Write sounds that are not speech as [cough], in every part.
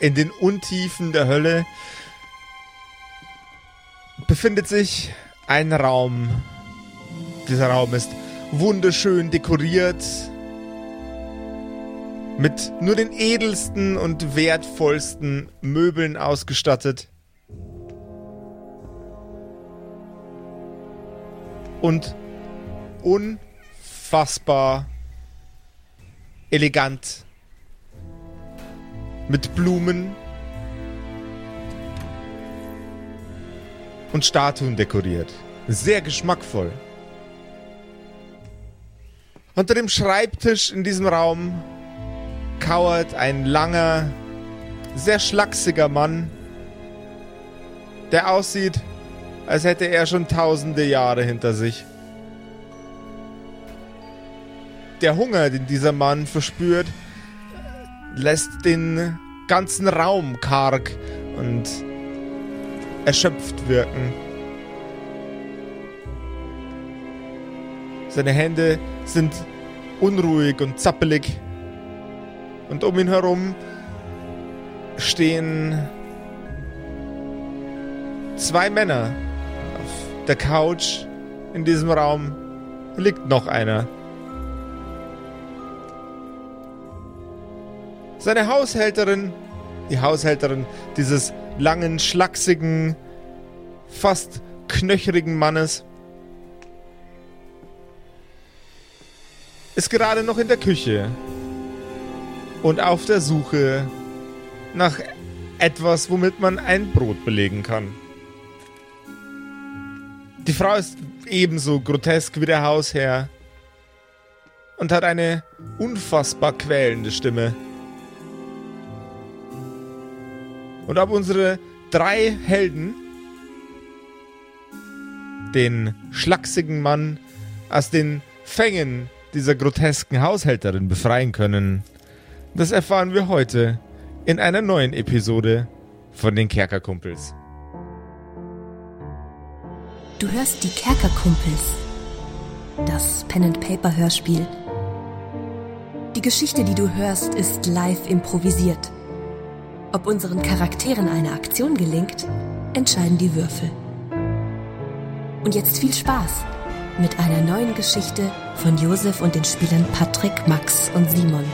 in den Untiefen der Hölle befindet sich ein Raum. Dieser Raum ist wunderschön dekoriert mit nur den edelsten und wertvollsten Möbeln ausgestattet. Und unfassbar elegant mit Blumen und Statuen dekoriert. Sehr geschmackvoll. Unter dem Schreibtisch in diesem Raum kauert ein langer, sehr schlachsiger Mann, der aussieht, als hätte er schon tausende Jahre hinter sich. Der Hunger, den dieser Mann verspürt, lässt den ganzen Raum karg und erschöpft wirken. Seine Hände sind unruhig und zappelig. Und um ihn herum stehen zwei Männer. Auf der Couch in diesem Raum liegt noch einer. Seine Haushälterin, die Haushälterin dieses langen, schlachsigen, fast knöcherigen Mannes, ist gerade noch in der Küche und auf der Suche nach etwas, womit man ein Brot belegen kann. Die Frau ist ebenso grotesk wie der Hausherr und hat eine unfassbar quälende Stimme. Und ob unsere drei Helden den schlachsigen Mann aus den Fängen dieser grotesken Haushälterin befreien können, das erfahren wir heute in einer neuen Episode von den Kerkerkumpels. Du hörst die Kerkerkumpels, das Pen-and-Paper-Hörspiel. Die Geschichte, die du hörst, ist live improvisiert. Ob unseren Charakteren eine Aktion gelingt, entscheiden die Würfel. Und jetzt viel Spaß mit einer neuen Geschichte von Josef und den Spielern Patrick, Max und Simon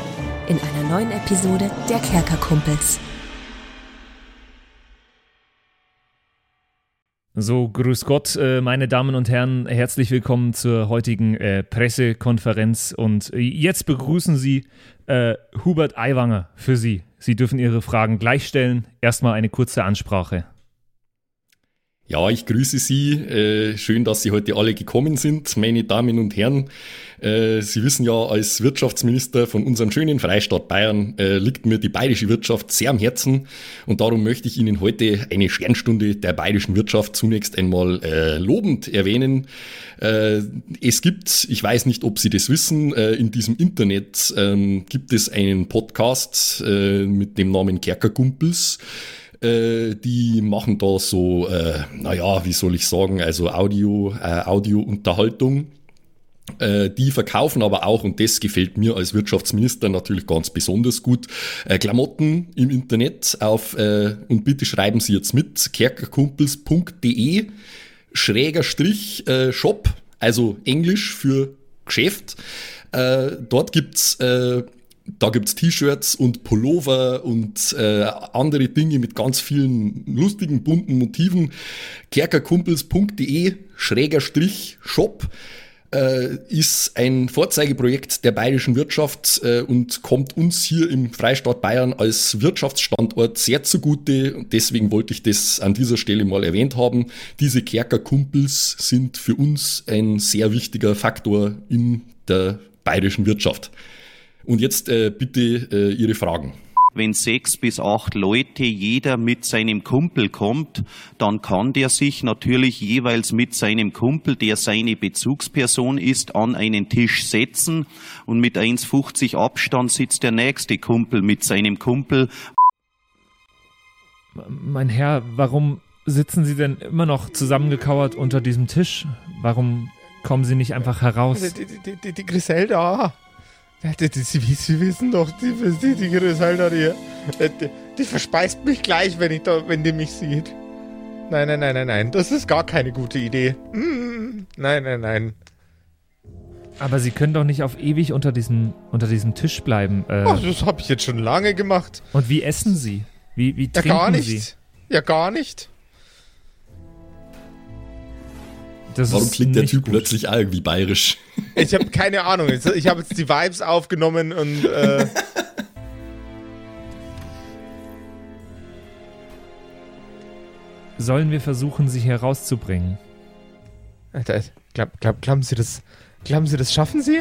in einer neuen Episode der Kerkerkumpels. So, grüß Gott, äh, meine Damen und Herren, herzlich willkommen zur heutigen äh, Pressekonferenz und jetzt begrüßen Sie äh, Hubert Aiwanger für Sie. Sie dürfen Ihre Fragen gleich stellen. Erstmal eine kurze Ansprache. Ja, ich grüße Sie. Äh, schön, dass Sie heute alle gekommen sind, meine Damen und Herren. Äh, Sie wissen ja, als Wirtschaftsminister von unserem schönen Freistaat Bayern äh, liegt mir die bayerische Wirtschaft sehr am Herzen und darum möchte ich Ihnen heute eine Sternstunde der bayerischen Wirtschaft zunächst einmal äh, lobend erwähnen. Äh, es gibt, ich weiß nicht, ob Sie das wissen, äh, in diesem Internet ähm, gibt es einen Podcast mit dem Namen Kerkerkumpels die machen da so, äh, naja, wie soll ich sagen, also Audio, äh, Audio-Unterhaltung. Äh, die verkaufen aber auch, und das gefällt mir als Wirtschaftsminister natürlich ganz besonders gut, äh, Klamotten im Internet auf, äh, und bitte schreiben Sie jetzt mit, kerkerkumpels.de, schräger Strich äh, Shop, also Englisch für Geschäft. Äh, dort gibt's da gibt's T-Shirts und Pullover und äh, andere Dinge mit ganz vielen lustigen, bunten Motiven. kerkerkumpels.de, schräger Strich, Shop äh, ist ein Vorzeigeprojekt der bayerischen Wirtschaft äh, und kommt uns hier im Freistaat Bayern als Wirtschaftsstandort sehr zugute. Und deswegen wollte ich das an dieser Stelle mal erwähnt haben. Diese Kerkerkumpels sind für uns ein sehr wichtiger Faktor in der bayerischen Wirtschaft. Und jetzt äh, bitte äh, Ihre Fragen wenn sechs bis acht Leute jeder mit seinem Kumpel kommt, dann kann der sich natürlich jeweils mit seinem Kumpel, der seine Bezugsperson ist, an einen Tisch setzen und mit 1,50 Abstand sitzt der nächste Kumpel mit seinem Kumpel. Mein Herr, warum sitzen Sie denn immer noch zusammengekauert unter diesem Tisch? Warum kommen Sie nicht einfach heraus? Die, die, die, die Griselda. Sie, wissen doch, die, die, die Griselda, die, Die verspeist mich gleich, wenn, ich da, wenn die mich sieht. Nein, nein, nein, nein, nein. Das ist gar keine gute Idee. Mm, nein, nein, nein. Aber Sie können doch nicht auf ewig unter diesem, unter diesem Tisch bleiben. Äh, Ach, das habe ich jetzt schon lange gemacht. und wie essen Sie? Wie, wie Ja, trinken gar nicht. Sie? Ja, gar nicht. Das Warum ist klingt der Typ gut. plötzlich auch irgendwie bayerisch? [laughs] Ich habe keine Ahnung. Ich habe jetzt die Vibes aufgenommen und äh, [laughs] Sollen wir versuchen, Sie hier rauszubringen? Alter, glaub, glaub, glauben Sie das? Glauben Sie, das schaffen Sie?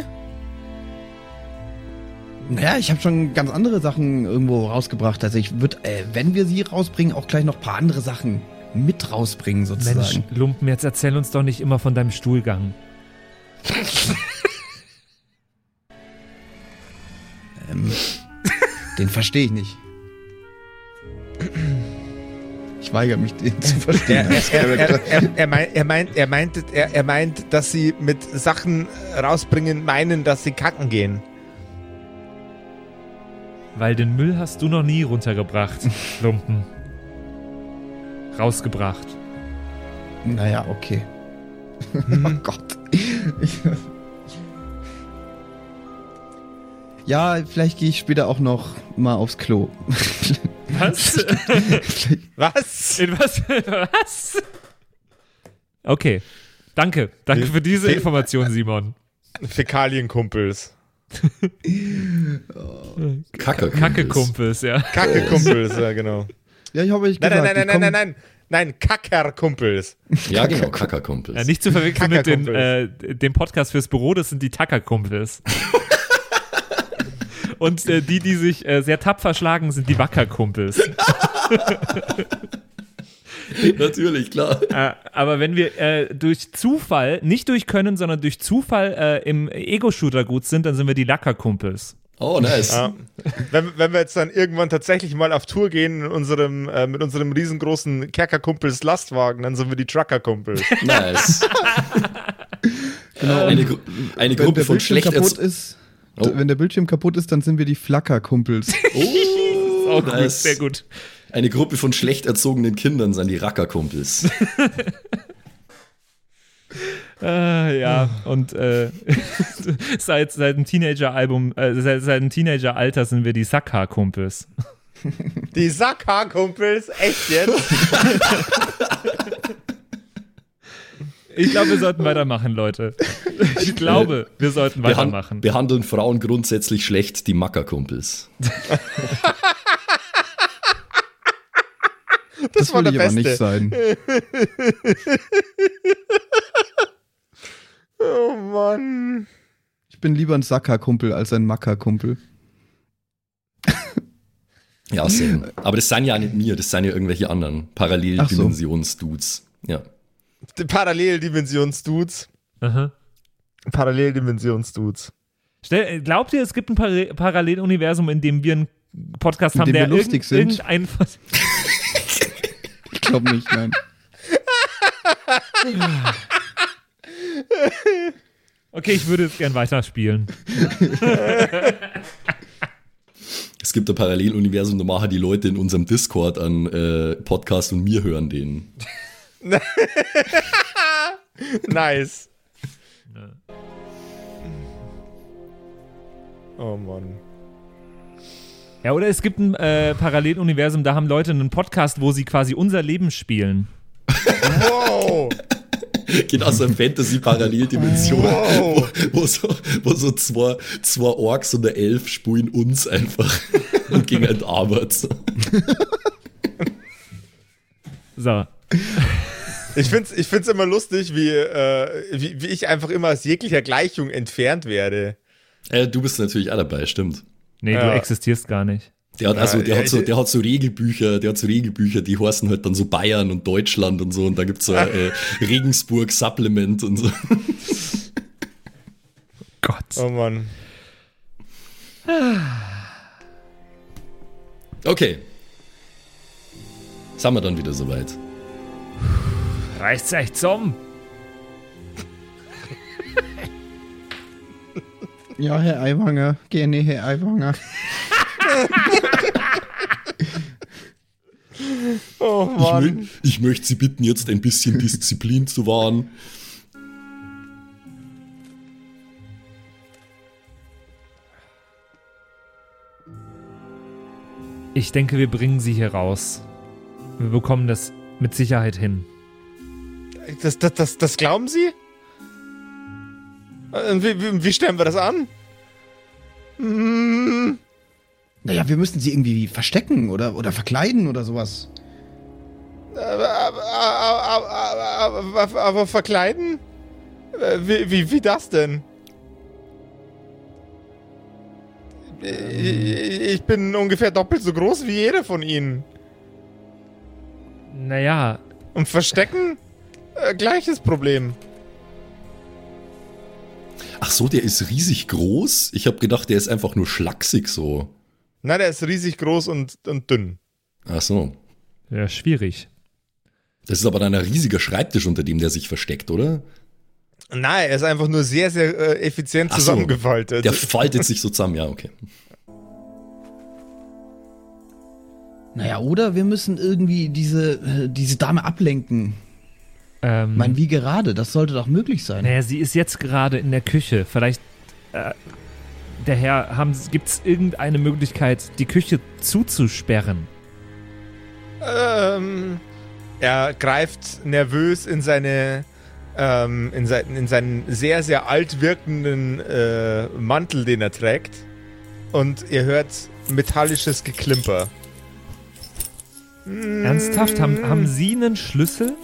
Naja, ich habe schon ganz andere Sachen irgendwo rausgebracht. Also ich würde, äh, wenn wir sie rausbringen, auch gleich noch ein paar andere Sachen mit rausbringen Mensch, sozusagen. Lumpen, jetzt erzähl uns doch nicht immer von deinem Stuhlgang. [laughs] Ähm, den verstehe ich nicht. Ich weigere mich, den zu verstehen. Er, er, er, er, meint, er, meint, er, meint, er, er meint, dass Sie mit Sachen rausbringen meinen, dass Sie kacken gehen. Weil den Müll hast du noch nie runtergebracht, [laughs] Lumpen. Rausgebracht. Naja, okay. [laughs] oh Gott. Ja, vielleicht gehe ich später auch noch mal aufs Klo. Was? [laughs] Was? In was? Was? Okay. Danke. Danke für diese Fe- Information, Simon. Fäkalienkumpels. [laughs] Kacke. Kacke-Kumpels, ja. Kacke-Kumpels, ja, genau. Ja, ich habe euch Nein, gesagt, nein, nein, nein, nein, kommen- nein, nein. Nein, Kackerkumpels. Ja, genau, Kackerkumpels. ja. Nicht zu verwechseln mit den, äh, dem Podcast fürs Büro, das sind die Tacker-Kumpels. [laughs] Und äh, die, die sich äh, sehr tapfer schlagen, sind die Wacker-Kumpels. [laughs] Natürlich, klar. Äh, aber wenn wir äh, durch Zufall, nicht durch Können, sondern durch Zufall äh, im Ego-Shooter gut sind, dann sind wir die Lacker-Kumpels. Oh, nice. Ja. Wenn, wenn wir jetzt dann irgendwann tatsächlich mal auf Tour gehen in unserem, äh, mit unserem riesengroßen Kerkerkumpels Lastwagen, dann sind wir die Truckerkumpels. Nice. [laughs] Genau, Eine, und Gru eine wenn Gruppe der von Bildschirm schlecht kaputt ist, Oh. wenn der Bildschirm kaputt ist, dann sind wir die Flackerkumpels. [laughs] Oh, Oh, gut, nice. sehr gut. Eine Gruppe von schlecht erzogenen Kindern sind die Rackerkumpels. [laughs] Äh, ja, [laughs] und äh, [laughs] seit, seit dem Teenager-Album, äh, seit, seit dem Teenager-Alter sind wir die Sackhaar-Kumpels. [laughs] Die Sackhaarkumpels? Echt jetzt? Ich glaube, wir sollten weitermachen, Leute. Ich glaube, wir sollten weitermachen. behandeln Frauen grundsätzlich schlecht, die Mackerkumpels. Das, war will der ich aber nicht Beste. sein. Oh Mann. Ich bin lieber ein Sackerkumpel als ein Mackerkumpel. [laughs] Ja, same. Aber das sind ja nicht mir, das sind ja irgendwelche anderen Paralleldimensions-Dudes. Ja. Paralleldimensionsdudes. Aha. Paralleldimensionsdudes. Stell, glaubt ihr, es gibt ein Par Paralleluniversum, in dem wir einen Podcast In haben, dem der wir lustig sind? irgendein Ich glaube nicht, nein. [laughs] Okay, ich würde es gern weiterspielen. Es gibt ein Paralleluniversum, da machen die Leute in unserem Discord einen äh, Podcast und wir hören den. [laughs] Nice. Oh Mann. Ja, oder es gibt ein äh, Paralleluniversum, da haben Leute einen Podcast, wo sie quasi unser Leben spielen. Wow. [laughs] Geht aus einer Fantasy-Paralleldimension, Wow. wo, wo, so, wo so zwei, zwei Orks und eine Elf spulen uns einfach [laughs] und gegen ein Arbeit. So. Ich find's, ich find's immer lustig, wie, äh, wie, wie ich einfach immer aus jeglicher Gleichung entfernt werde. Äh, du bist natürlich auch dabei, stimmt. Nee, du Ja. existierst gar nicht. Der hat, also, der, ja, hat so, der hat so Regelbücher, der hat so Regelbücher, die heißen halt dann so Bayern und Deutschland und so und da gibt's so ein äh, [laughs] Regensburg Supplement und so. Gott. Oh Mann. Okay. Sind wir dann wieder soweit. Reicht's echt zum? Ja, Herr Aiwanger, gerne, Herr Aiwanger. [laughs] Oh Ich, mö Mann. ich möchte Sie bitten, jetzt ein bisschen Disziplin zu wahren. Ich denke, wir bringen sie hier raus. Wir bekommen das mit Sicherheit hin. Das, das, das, das glauben Sie? Äh, Wie, wie, wie stellen wir das an? Hm, Naja, wir müssen sie irgendwie verstecken oder, oder verkleiden oder sowas. aber, verkleiden? Wie, wie, wie das denn? Ich ich bin ungefähr doppelt so groß wie jeder von Ihnen. Naja, Und verstecken? Äh, gleiches Problem. Ach so, der ist riesig groß. Ich habe gedacht, der ist einfach nur schlaksig so. Na, der ist riesig groß und, und dünn. Ach so. ja, schwierig. Das ist aber dann ein riesiger Schreibtisch, unter dem der sich versteckt, oder? Nein, er ist einfach nur sehr, sehr äh, effizient Ach so. zusammengefaltet. Der faltet sich so zusammen, ja, okay. Naja, oder wir müssen irgendwie diese, äh, diese Dame ablenken. Ähm, Ich meine, wie gerade? Das sollte doch möglich sein. naja, sie ist jetzt gerade in der Küche. Vielleicht, äh, der Herr, gibt es irgendeine Möglichkeit, die Küche zuzusperren? Ähm, er greift nervös in seine ähm, in, sein, in seinen sehr, sehr alt wirkenden äh, Mantel, den er trägt. Und ihr hört metallisches Geklimper. Ernsthaft? Haben, haben Sie einen Schlüssel?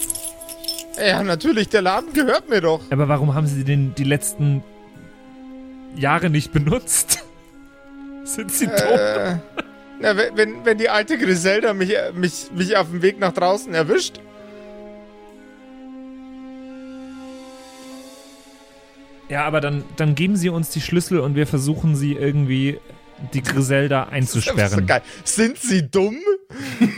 Ja, natürlich, der Laden gehört mir doch. Aber warum haben Sie den die letzten Jahre nicht benutzt? [laughs] Sind Sie dumm? Äh, na, wenn- wenn, die alte Griselda mich, mich, mich auf dem Weg nach draußen erwischt, Ja, aber dann, dann geben Sie uns die Schlüssel und wir versuchen sie irgendwie die Griselda das ist einzusperren. so geil. Sind sie dumm? [laughs]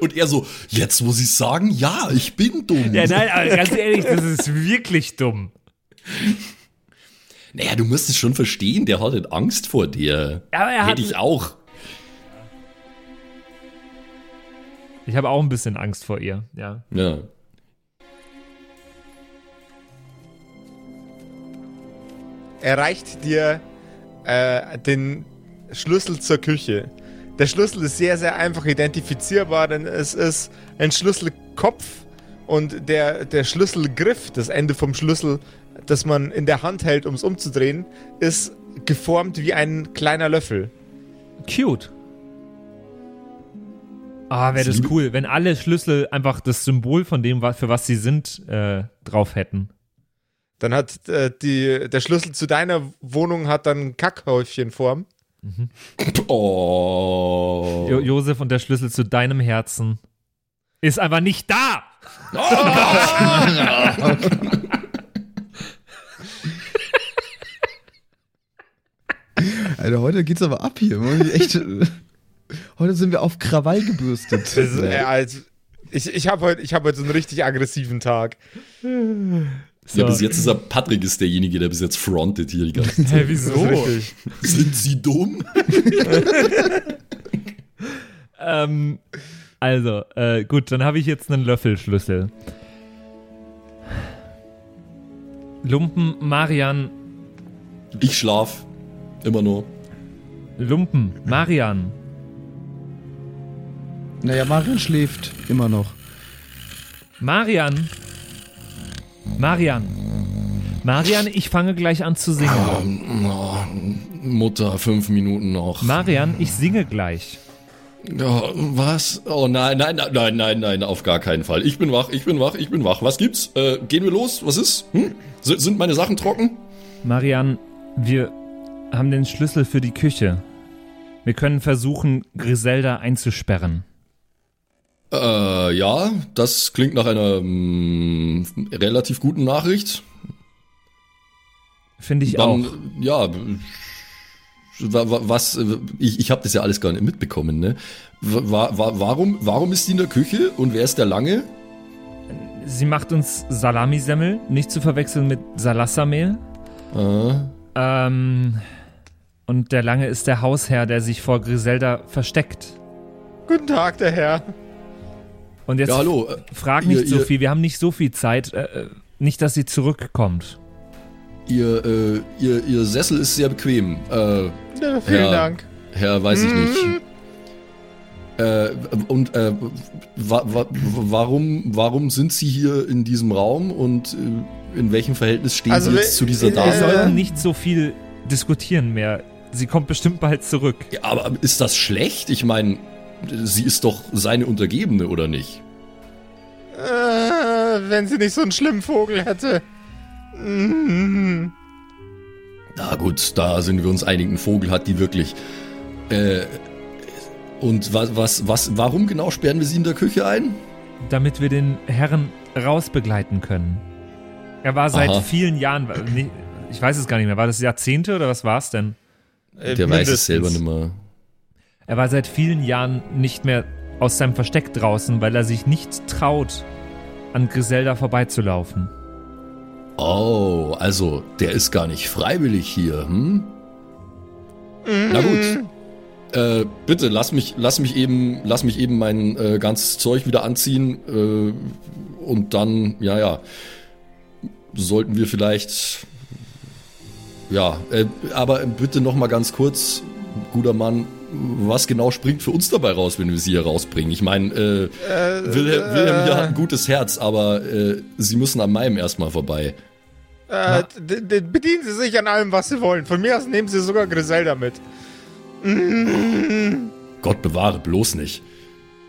Und er so, jetzt wo sie sagen, ja, ich bin dumm. Ja, nein, aber ganz ehrlich, das ist wirklich dumm. [laughs] Naja, du musst es schon verstehen, der hat halt Angst vor dir. Ja, aber er hat- Hätte ich auch. Ich habe auch ein bisschen Angst vor ihr, ja. Ja. Er reicht dir äh, den Schlüssel zur Küche. Der Schlüssel ist sehr, sehr einfach identifizierbar, denn es ist ein Schlüsselkopf und der, der Schlüsselgriff, das Ende vom Schlüssel, das man in der Hand hält, um es umzudrehen, ist geformt wie ein kleiner Löffel. Cute. Ah, wäre das cool, wenn alle Schlüssel einfach das Symbol von dem, für was sie sind, äh, drauf hätten. Dann hat äh, die, der Schlüssel zu deiner Wohnung hat dann Kackhäufchenform. Oh. Jo Josef und der Schlüssel zu deinem Herzen ist einfach nicht da. [laughs] [laughs] Alter, heute geht's aber ab hier. Echt, heute sind wir auf Krawall gebürstet. Ist, äh, also, ich ich habe heute, ich hab heute so einen richtig aggressiven Tag. Ja, bis jetzt ist er Patrick ist derjenige, der bis jetzt frontet hier die ganze Zeit. Hä, wieso? Sind sie dumm? Ähm, also, äh, gut, dann habe ich jetzt einen Löffelschlüssel. Lumpen, Marian, Ich schlaf. Immer nur. Lumpen, Marian. Naja, Marion schläft immer noch. Marian. Marian. Marian, ich fange gleich an zu singen. Oh, Mutter, fünf Minuten noch. Marian, ich singe gleich. Ja, was? Oh nein, nein, nein, nein, nein, nein, auf gar keinen Fall. Ich bin wach, ich bin wach, ich bin wach. Was gibt's? Äh, gehen wir los? Was ist? Hm? Sind meine Sachen trocken? Marian, wir haben den Schlüssel für die Küche. Wir können versuchen, Griselda einzusperren. Äh, ja, das klingt nach einer mm, relativ guten Nachricht. Finde ich Dann, auch. ja, wa- wa- was, äh, ich, ich habe das ja alles gar nicht mitbekommen, ne? Wa wa warum, warum ist die in der Küche und wer ist der Lange? Sie macht uns Salamisemmel, nicht zu verwechseln mit Salassamehl. Äh, Ähm, und der Lange ist der Hausherr, der sich vor Griselda versteckt. Guten Tag, der Herr. Und jetzt Ja, hallo, äh, frag nicht ihr- so ihr- viel, wir haben nicht so viel Zeit. Äh, äh, nicht, dass sie zurückkommt. Ihr, äh, ihr, ihr Sessel ist sehr bequem. Äh, Ja, vielen Ja. Dank. Herr, weiß ich nicht. Äh, und äh, wa wa warum, warum sind Sie hier in diesem Raum und äh, in welchem Verhältnis stehen Also Sie wir- jetzt zu dieser Wir Dame? Äh. sollten nicht so viel diskutieren mehr. Sie kommt bestimmt bald zurück. Ja, aber ist das schlecht? Ich meine, sie ist doch seine Untergebene, oder nicht? Äh, wenn sie nicht so einen schlimmen Vogel hätte. Mhm. Na gut, da sind wir uns einig. Ein Vogel hat die wirklich. Äh, und was, was, was, warum genau sperren wir sie in der Küche ein? damit wir den Herrn rausbegleiten können. Er war seit Aha. vielen Jahren, ich weiß es gar nicht mehr, war das Jahrzehnte oder was war es denn? Äh, Der weiß es mindestens. selber nicht mehr. Er war seit vielen Jahren nicht mehr aus seinem Versteck draußen, weil er sich nicht traut, an Griselda vorbeizulaufen. Oh, also der ist gar nicht freiwillig hier, hm? Na gut. Äh, bitte lass mich, lass mich eben, lass mich eben mein äh, ganzes Zeug wieder anziehen äh, und dann, ja, ja, sollten wir vielleicht, ja, äh, aber bitte noch mal ganz kurz, guter Mann, was genau springt für uns dabei raus, wenn wir sie hier rausbringen? Ich meine, äh, Wilhelm, Wilhelm hier hat ein gutes Herz, aber äh, sie müssen an meinem erstmal vorbei. Äh, bedienen Sie sich an allem, was Sie wollen. Von mir aus nehmen Sie sogar Griselda mit. Gott bewahre, bloß nicht.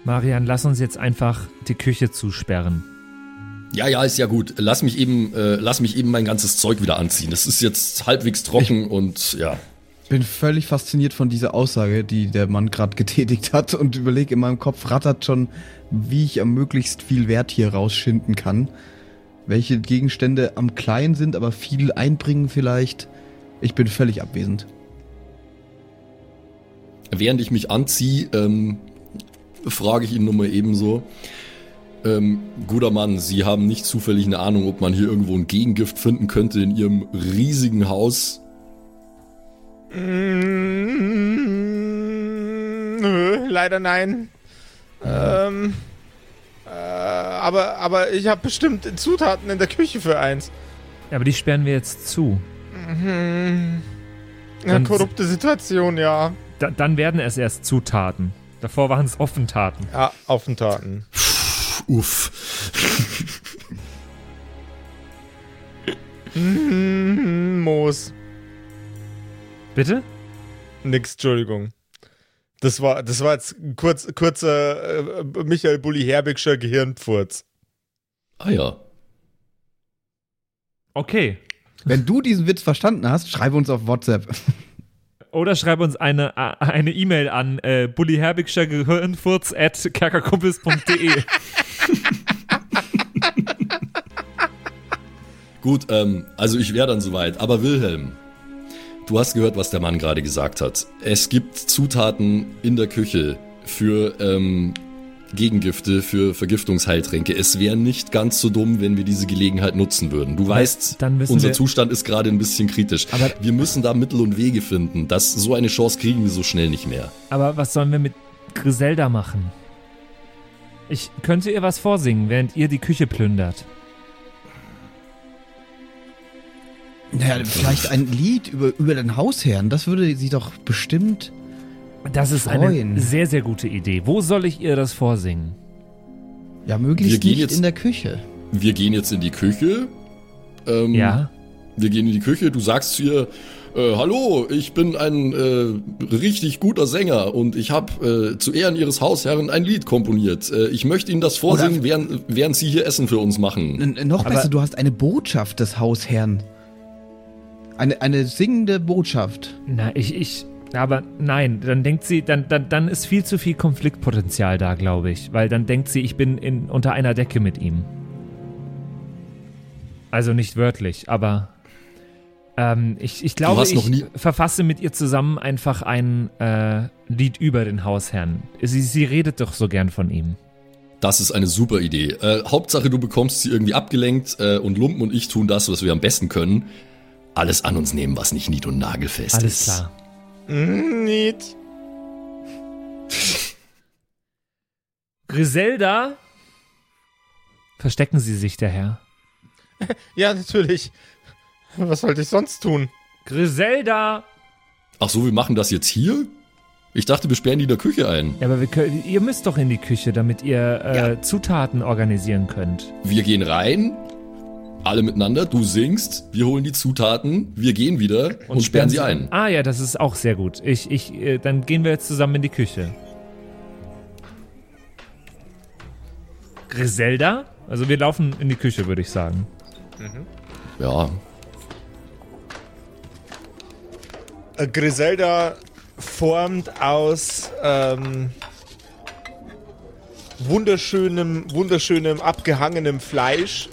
Marian, lass uns jetzt einfach die Küche zusperren. Ja, ja, ist ja gut. Lass mich eben, äh, lass mich eben mein ganzes Zeug wieder anziehen. Es ist jetzt halbwegs trocken und ja. bin völlig fasziniert von dieser Aussage, die der Mann gerade [laughs] getätigt hat und überlege in meinem Kopf rattert schon, wie ich am möglichst viel Wert hier rausschinden kann. Welche Gegenstände am klein sind, aber viel einbringen vielleicht. Ich bin völlig abwesend. Während ich mich anziehe, ähm, frage ich ihn nur mal ebenso. Ähm, guter Mann, Sie haben nicht zufällig eine Ahnung, ob man hier irgendwo ein Gegengift finden könnte in Ihrem riesigen Haus? Mm, Nö, leider nein. Ähm, äh, aber, aber ich habe bestimmt Zutaten in der Küche für eins. Ja, aber die sperren wir jetzt zu. Eine Dann- korrupte Situation, ja. Da, dann werden es erst Zutaten. Davor waren es Offentaten. Ja, Aufentaten. Uff. Mhm, Moos. Bitte? Nix, Entschuldigung. Das war, das war jetzt ein kurz, kurzer äh, Michael Bulli Herbigscher Gehirnpfurz. Ah ja. Okay. Wenn du diesen Witz verstanden hast, schreibe uns auf WhatsApp. Oder schreib uns eine eine E-Mail an äh, bullyherbigscher Gehirnfurz at kerkerkumpels.de. [laughs] Gut, ähm, also ich wäre dann soweit. Aber Wilhelm, du hast gehört, was der Mann gerade gesagt hat. Es gibt Zutaten in der Küche für ähm, Gegengifte, für Vergiftungsheiltränke. Es wäre nicht ganz so dumm, wenn wir diese Gelegenheit nutzen würden. Du weißt, dann müssen unser wir- Zustand ist gerade ein bisschen kritisch. Aber- wir müssen da Mittel und Wege finden. Das, so eine Chance kriegen wir so schnell nicht mehr. Aber was sollen wir mit Griselda machen? Ich könnte ihr was vorsingen, während ihr die Küche plündert. Naja, vielleicht ein Lied über, über den Hausherrn. Das würde sie doch bestimmt. Das ist Freuen. eine sehr, sehr gute Idee. Wo soll ich ihr das vorsingen? Ja, Wir möglichst gehen nicht jetzt- in der Küche. Wir gehen jetzt in die Küche. Ähm, Ja? Wir gehen in die Küche, du sagst zu ihr, äh, hallo, ich bin ein äh, richtig guter Sänger und ich habe äh, zu Ehren Ihres Hausherren ein Lied komponiert. Äh, ich möchte Ihnen das vorsingen, während, während Sie hier Essen für uns machen. Noch Aber- besser, du hast eine Botschaft des Hausherrn. Eine, eine singende Botschaft. Na, ich, ich, aber nein, dann denkt sie, dann, dann, dann ist viel zu viel Konfliktpotenzial da, glaube ich. Weil dann denkt sie, ich bin in, unter einer Decke mit ihm. Also nicht wörtlich, aber ähm, ich, ich glaube, ich verfasse mit ihr zusammen einfach ein äh, Lied über den Hausherrn. Sie, sie redet doch so gern von ihm. Das ist eine super Idee. Äh, Hauptsache, du bekommst sie irgendwie abgelenkt äh, und Lumpen und ich tun das, was wir am besten können. Alles an uns nehmen, was nicht nied- und nagelfest Alles ist. klar. Mm, Niet. Griselda? Verstecken Sie sich, der Herr. [laughs] Ja, natürlich. Was sollte ich sonst tun? Griselda! Ach so, wir machen das jetzt hier? Ich dachte, wir sperren die in der Küche ein. Ja, aber wir können, ihr müsst doch in die Küche, damit ihr äh, Zutaten organisieren könnt. Wir gehen rein, alle miteinander, du singst, wir holen die Zutaten, wir gehen wieder und, sperren sie ein. Ah ja, das ist auch sehr gut. Ich, ich, äh, dann gehen wir jetzt zusammen in die Küche. Griselda? Also wir laufen in die Küche, würde ich sagen. Ja, Äh, Griselda formt aus ähm, wunderschönem, wunderschönem abgehangenem Fleisch,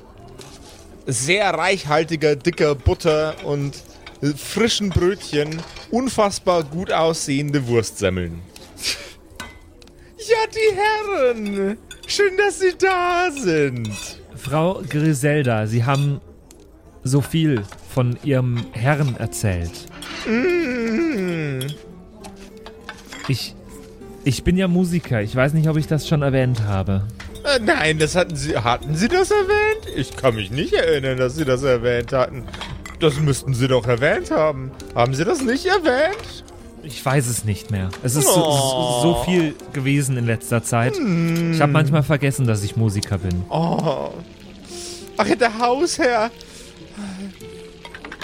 sehr reichhaltiger, dicker Butter und frischen Brötchen unfassbar gut aussehende Wurstsemmeln. Ja, die Herren! Schön, dass Sie da sind! Frau Griselda, Sie haben so viel von Ihrem Herrn erzählt. Mm. Ich, ich bin ja Musiker. Ich weiß nicht, ob ich das schon erwähnt habe. Äh, nein, das hatten Sie. Hatten Sie das erwähnt? Ich kann mich nicht erinnern, dass Sie das erwähnt hatten. Das müssten Sie doch erwähnt haben. Haben Sie das nicht erwähnt? Ich weiß es nicht mehr. Es ist so, so, so viel gewesen in letzter Zeit. Hm. Ich habe manchmal vergessen, dass ich Musiker bin. Oh. Ach, der Hausherr.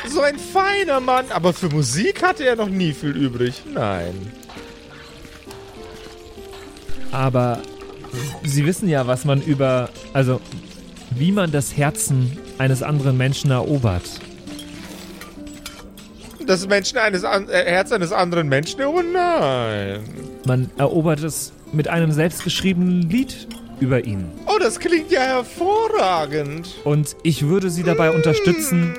So ein feiner Mann. Aber für Musik hatte er noch nie viel übrig. Nein. Aber Sie wissen ja, was man über, also wie man das Herzen eines anderen Menschen erobert. Das Menschen eines an äh, Herz eines anderen Menschen? Oh nein. Man erobert es mit einem selbstgeschriebenen Lied über ihn. Oh, das klingt ja hervorragend. Und ich würde Sie dabei unterstützen,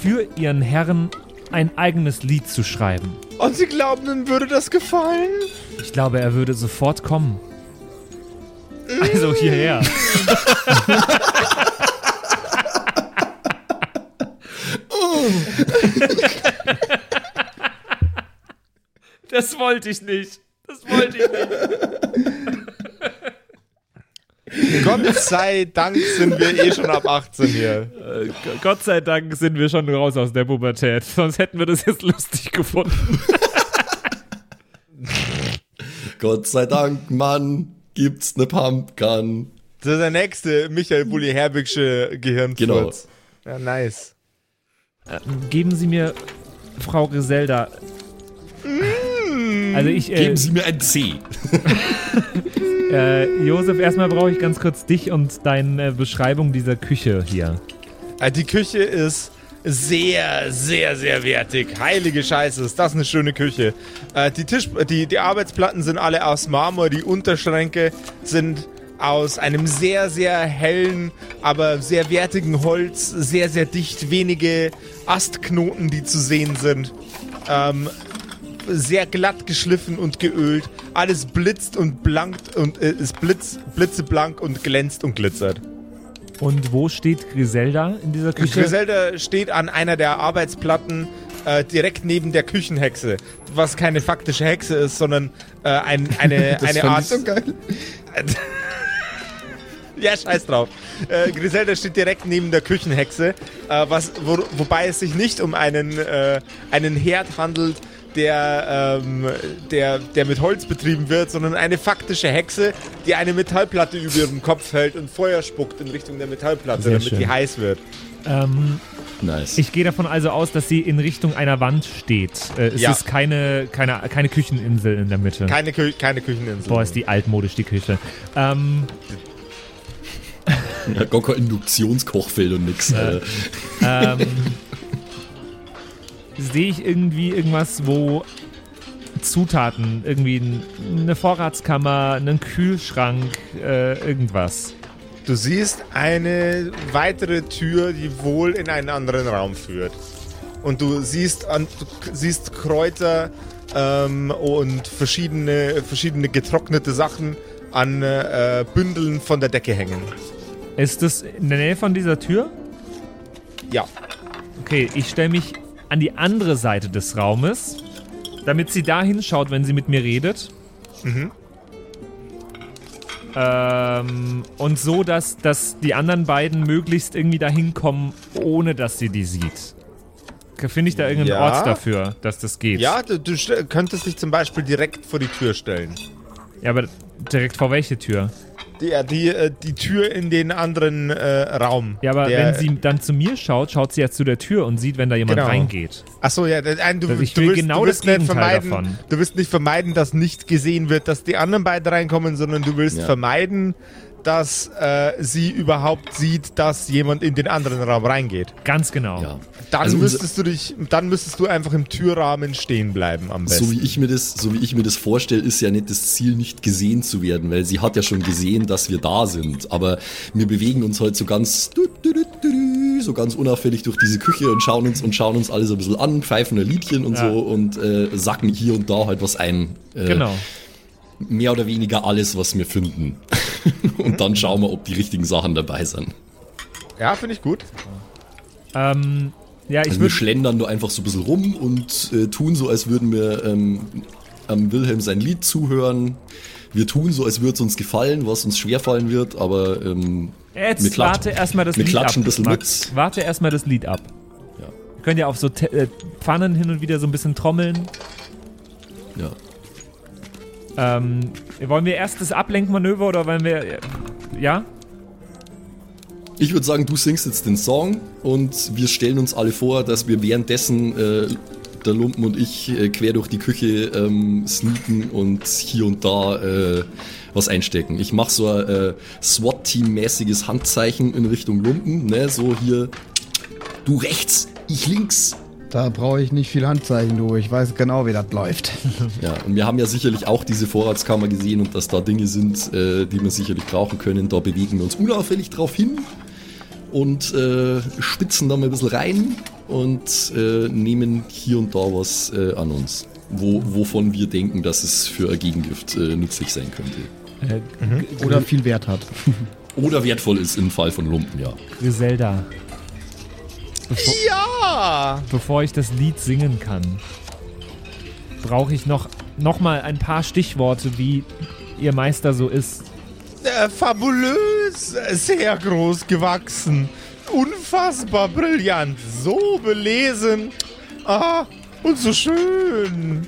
für Ihren Herrn ein eigenes Lied zu schreiben. Und Sie glauben, ihm würde das gefallen? Ich glaube, er würde sofort kommen. Also hierher. [laughs] Das wollte ich nicht. Das wollte ich nicht. Gott sei Dank sind wir eh schon ab 18 hier. Äh, Gott sei Dank sind wir schon raus aus der Pubertät. Sonst hätten wir das jetzt lustig gefunden. Gott sei Dank, Mann, gibt's ne Pumpgun. Das ist der nächste Michael Bulli Herbigsche Gehirnfurz. Genau. Ja, nice. Geben Sie mir, Frau Griselda. Also ich, äh, Geben Sie mir ein C. [laughs] äh, Josef, erstmal brauche ich ganz kurz dich und deine Beschreibung dieser Küche hier. Äh, Die Küche ist sehr, sehr, sehr wertig. Heilige Scheiße, ist das eine schöne Küche. Äh, Die, Tisch, die, die Arbeitsplatten sind alle aus Marmor, die Unterschränke sind aus einem sehr, sehr hellen, aber sehr wertigen Holz, sehr, sehr dicht, wenige Astknoten, die zu sehen sind. Ähm, sehr glatt geschliffen und geölt. Alles blitzt und blankt und äh, ist blitz, blitzeblank und glänzt und glitzert. Und wo steht Griselda in dieser Küche? Griselda steht an einer der Arbeitsplatten äh, direkt neben der Küchenhexe, was keine faktische Hexe ist, sondern äh, ein, [laughs] eine, Das eine Art. ich so geil. [laughs] Ja, scheiß drauf. Äh, Griselda steht direkt neben der Küchenhexe, äh, was, wo, wobei es sich nicht um einen, äh, einen Herd handelt, der, ähm, der, der mit Holz betrieben wird, sondern eine faktische Hexe, die eine Metallplatte über ihrem Kopf hält und Feuer spuckt in Richtung der Metallplatte, Sehr damit schön. die heiß wird. Ähm, Nice. ich gehe davon also aus, dass sie in Richtung einer Wand steht. Äh, es Ja. ist keine, keine, keine Kücheninsel in der Mitte. Keine, Kü keine Kücheninsel. Boah, ist die altmodisch, die Küche. Ähm, Ja, gar kein Induktionskochfeld und nix. Äh. ähm, sehe ich irgendwie irgendwas, wo Zutaten, irgendwie eine Vorratskammer, einen Kühlschrank, äh, irgendwas. Du siehst eine weitere Tür, die wohl in einen anderen Raum führt. Und du siehst, an, du siehst Kräuter ähm, und verschiedene, verschiedene getrocknete Sachen an äh, Bündeln von der Decke hängen. Ist das in der Nähe von dieser Tür? Ja. Okay, ich stelle mich an die andere Seite des Raumes, damit sie da hinschaut, wenn sie mit mir redet. Ähm, und so, dass, dass die anderen beiden möglichst irgendwie dahin kommen, ohne dass sie die sieht. Finde ich da irgendeinen Ja. Ort dafür, dass das geht? Ja, du, du st- könntest dich zum Beispiel direkt vor die Tür stellen. Ja, aber direkt vor welche Tür? Die, ja, die, äh, die Tür in den anderen äh, Raum. Ja, aber Der- wenn sie dann zu mir schaut, schaut sie ja zu der Tür und sieht, wenn da jemand Genau. reingeht. Achso, ja, du, Also ich du will willst, genau du willst das nicht Gegenteil vermeiden, davon. Du willst nicht vermeiden, dass nicht gesehen wird, dass die anderen beiden reinkommen, sondern du willst Ja. vermeiden, dass äh, sie überhaupt sieht, dass jemand in den anderen Raum reingeht. Ganz genau. Ja. Dann Also müsstest du dich, dann müsstest du einfach im Türrahmen stehen bleiben am besten. So wie ich mir das, so wie ich mir das vorstelle, ist ja nicht das Ziel, nicht gesehen zu werden, weil sie hat ja schon gesehen, dass wir da sind. Aber wir bewegen uns halt so ganz, so ganz unauffällig durch diese Küche und schauen uns und schauen uns alles ein bisschen an, pfeifen ein Liedchen und Ja. so und äh, sacken hier und da halt was ein. Äh, Genau. Mehr oder weniger alles, was wir finden. [laughs] und dann schauen wir, ob die richtigen Sachen dabei sind. ja, finde ich gut. Ähm, ja, ich Also wir würde. schlendern nur einfach so ein bisschen rum und äh, tun so, als würden wir ähm, am Wilhelm sein Lied zuhören. Wir tun so, als würde es uns gefallen, was uns schwerfallen wird, aber ähm, Jetzt wir klatschen- warte erstmal das wir Lied klatschen ab. ein bisschen Max. mit. Warte erstmal das Lied ab. Ja. Wir können ja auf so Te äh, Pfannen hin und wieder so ein bisschen trommeln. ja. Ähm, wollen wir erst das Ablenkmanöver oder wollen wir. Ja? Ich würde sagen, du singst jetzt den Song und wir stellen uns alle vor, dass wir währenddessen äh, der Lumpen und ich äh, quer durch die Küche ähm, sneaken und hier und da äh, was einstecken. Ich mache so ein äh, SWAT-Team-mäßiges Handzeichen in Richtung Lumpen, ne? So hier, du rechts, ich links. Da brauche ich nicht viel Handzeichen, du. Ich weiß genau, wie das läuft. [laughs] Ja, und wir haben ja sicherlich auch diese Vorratskammer gesehen und dass da Dinge sind, äh, die wir sicherlich brauchen können. Da bewegen wir uns unauffällig drauf hin und äh, spitzen da mal ein bisschen rein und äh, nehmen hier und da was äh, an uns, wo, wovon wir denken, dass es für ein Gegengift äh, nützlich sein könnte. Äh, Oder viel Wert hat. [laughs] Oder wertvoll ist im Fall von Lumpen, ja. Griselda. Bevor, Ja! bevor ich das Lied singen kann, brauche ich noch, noch mal ein paar Stichworte, wie ihr Meister so ist. Äh, fabulös, sehr groß gewachsen, unfassbar brillant, so belesen, ah, und so schön.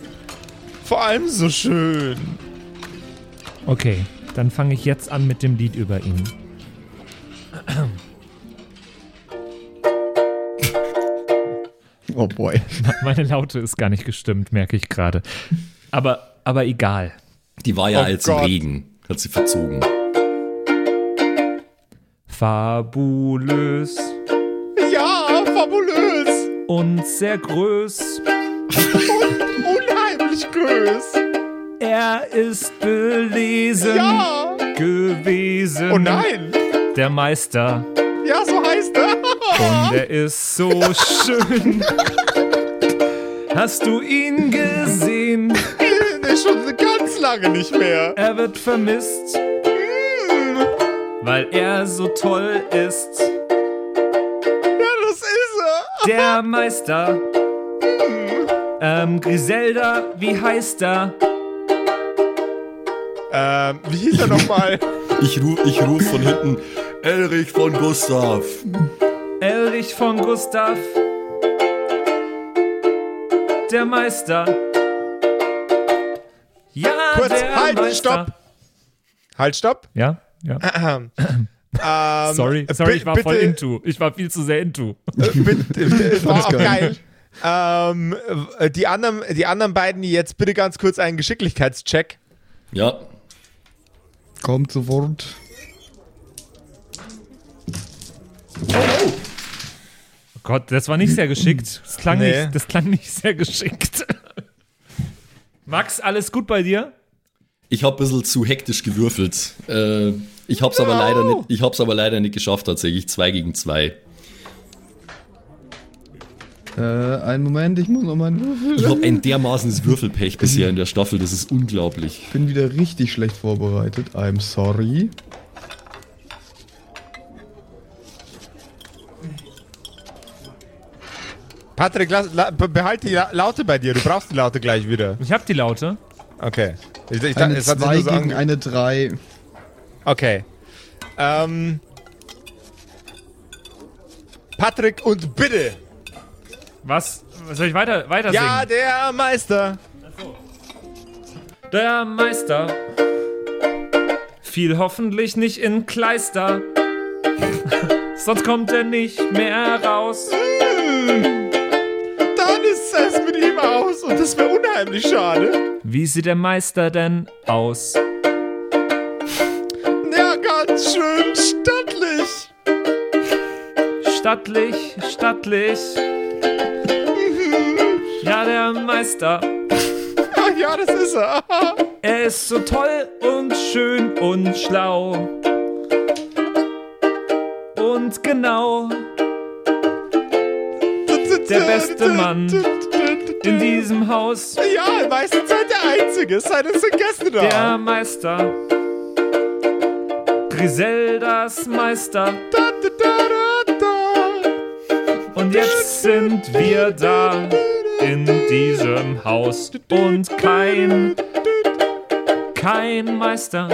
Vor allem so schön. Okay, dann fange ich jetzt an mit dem Lied über ihn. Oh boy. Meine Laute ist gar nicht gestimmt, merke ich gerade. Aber, aber egal. Die war ja Oh als im Gott. Regen, hat sie verzogen. Fabulös Ja, fabulös, und sehr groß. unheimlich groß. Er ist belesen Ja, gewesen. oh nein, Der Meister. ja, so. Und er ist so schön. Hast du ihn gesehen? Nee, schon ganz lange nicht mehr. Er wird vermisst, weil er so toll ist. Ja, das ist er. Der Meister. Ähm, Griselda, wie heißt er? Ähm, wie hieß er nochmal? Ich ruf, ich ruf von hinten, Elrich von Gustav. Elrich von Gustav. Der Meister. Ja, Kurz, der halt, Meister. stopp. halt, stopp. Ja, ja. [clears throat] Ähm, Sorry, sorry, ich war voll bitte- into. Ich war viel zu sehr into. Bitte, [laughs] es war auch geil. geil. Ähm, äh, die, anderen, die anderen beiden, jetzt bitte ganz kurz einen Geschicklichkeitscheck. Ja, Kommt sofort. Oh Gott, das war nicht sehr geschickt. Das klang, Nee. nicht, das klang nicht sehr geschickt. Max, alles gut bei dir? Ich habe ein bisschen zu hektisch gewürfelt. Äh, ich habe es aber, leider nicht- ich hab's aber leider nicht geschafft, tatsächlich. Zwei gegen zwei. Äh, einen Moment, ich muss noch mal Würfel. Ich habe ein dermaßenes Würfelpech bisher in der Staffel, das ist unglaublich. Ich bin wieder richtig schlecht vorbereitet. I'm sorry. Patrick, lass, la, be- behalt die La Laute bei dir. Du brauchst die Laute gleich wieder. Ich hab die Laute. Okay. Ich, ich, Eine es hat sich 2 nur so gegen eine 3. Okay. Ähm. Patrick und bitte. Was? Was soll ich weiter, weiter Ja, singen? der Meister. Der Meister fiel hoffentlich nicht in Kleister. [laughs] Sonst kommt er nicht mehr raus. Aus und das wäre unheimlich schade. Wie sieht der Meister denn aus? Ja, ganz schön stattlich. Stattlich, stattlich. Ja, der Meister, Ach ja, das ist er. er ist so toll und schön und schlau. Und genau Der beste Mann in diesem Haus. Ja, meistens seid der Einzige. Es sei denn, es sind Gäste da. Der Meister. Griseldas Meister. Da, da, da, da, da. Und jetzt sind wir da in diesem Haus. Und kein, kein Meister.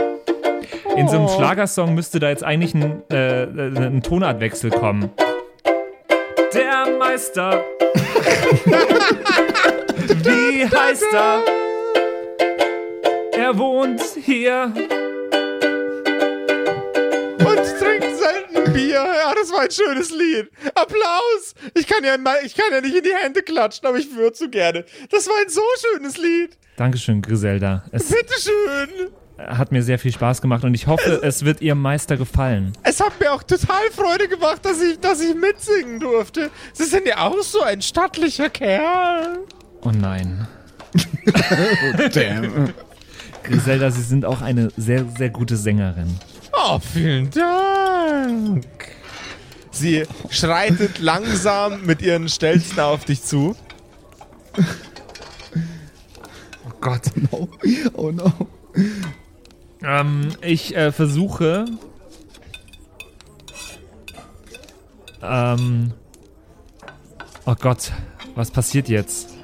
In so einem Oh. Schlagersong müsste da jetzt eigentlich ein, äh, ein Tonartwechsel kommen. Der Meister. Wie heißt er? Er wohnt hier. Und trinkt selten Bier. Ja, das war ein schönes Lied. Applaus. Ich kann ja, mal- ich kann ja nicht in die Hände klatschen, aber ich würde so gerne. Das war ein so schönes Lied. Dankeschön, Griselda. Es Bitteschön. Hat mir sehr viel Spaß gemacht und ich hoffe, es wird Ihrem Meister gefallen. Es hat mir auch total Freude gemacht, dass ich, dass ich mitsingen durfte. Sie sind ja auch so ein stattlicher Kerl. Oh nein. [laughs] Damn. Griselda, Sie sind auch eine sehr, sehr gute Sängerin. Oh, vielen Dank. Sie schreitet langsam mit ihren Stelzen auf dich zu. Oh Gott. Oh, oh no. Ähm, ich äh, versuche. Ähm. Oh Gott, was passiert jetzt?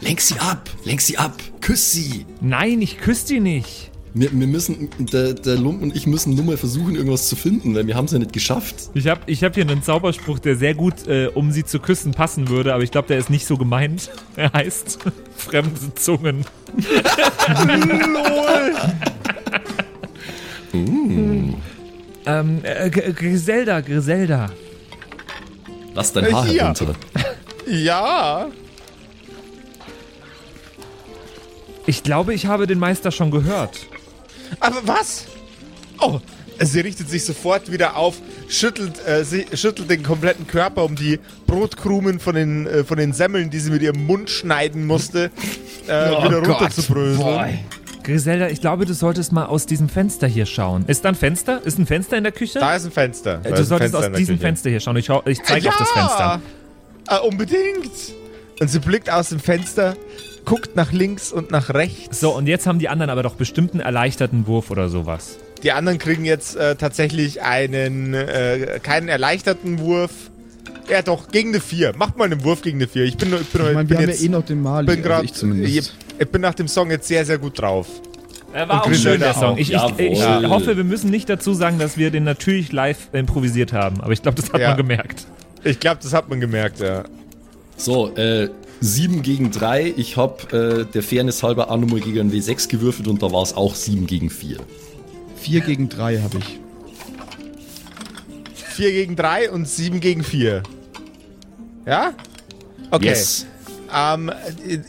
Lenk sie ab, lenk sie ab, küss sie. Nein, ich küsse die nicht. Wir, wir müssen, der, der Lump und ich müssen nur mal versuchen, irgendwas zu finden, weil wir haben es ja nicht geschafft. Ich habe ich hab hier einen Zauberspruch, der sehr gut, äh, um sie zu küssen, passen würde, aber ich glaube, der ist nicht so gemeint. [laughs] Er heißt [laughs] fremde Zungen. [laughs] Lol. Ähm, äh, Griselda, Griselda. Lass dein Haar Hier. herunter. Ja. Ich glaube, ich habe den Meister schon gehört. Aber was? Oh, sie richtet sich sofort wieder auf, schüttelt, äh, sie, schüttelt den kompletten Körper, um die Brotkrumen von den, äh, von den Semmeln, die sie mit ihrem Mund schneiden musste, äh, Oh wieder Gott. runterzubröseln. Boy. Griselda, ich glaube, du solltest mal aus diesem Fenster hier schauen. Ist da ein Fenster? Ist ein Fenster in der Küche? Da ist ein Fenster. Da Äh, ist du solltest Fenster aus diesem Küche. Fenster hier schauen. Ich, schau- ich zeige auf das Fenster. Äh, unbedingt. Und sie blickt aus dem Fenster, guckt nach links und nach rechts. So, und jetzt haben die anderen aber doch bestimmt einen erleichterten Wurf oder sowas. Die anderen kriegen jetzt äh, tatsächlich einen, äh, keinen erleichterten Wurf. Ja, doch, gegen eine 4. Macht mal einen Wurf gegen eine 4. Ich bin, ich bin, Ich meine, bin wir haben jetzt, ja eh noch den Mali. bin grad, also ich zumindest. ich, ich bin nach dem Song jetzt sehr, sehr gut drauf. Er war Und auch schön, der Song. Ich, ich, ich hoffe, wir müssen nicht dazu sagen, dass wir den natürlich live improvisiert haben. Aber ich glaube, das hat Ja. man gemerkt. Ich glaube, das hat man gemerkt, ja. So, äh, 7 gegen 3. Ich habe äh, der Fairness halber auch nochmal gegen einen W6 gewürfelt und da war es auch 7 gegen 4. 4 gegen 3 habe ich. 4 gegen 3 und 7 gegen 4. Ja? Okay. Yes. Ähm,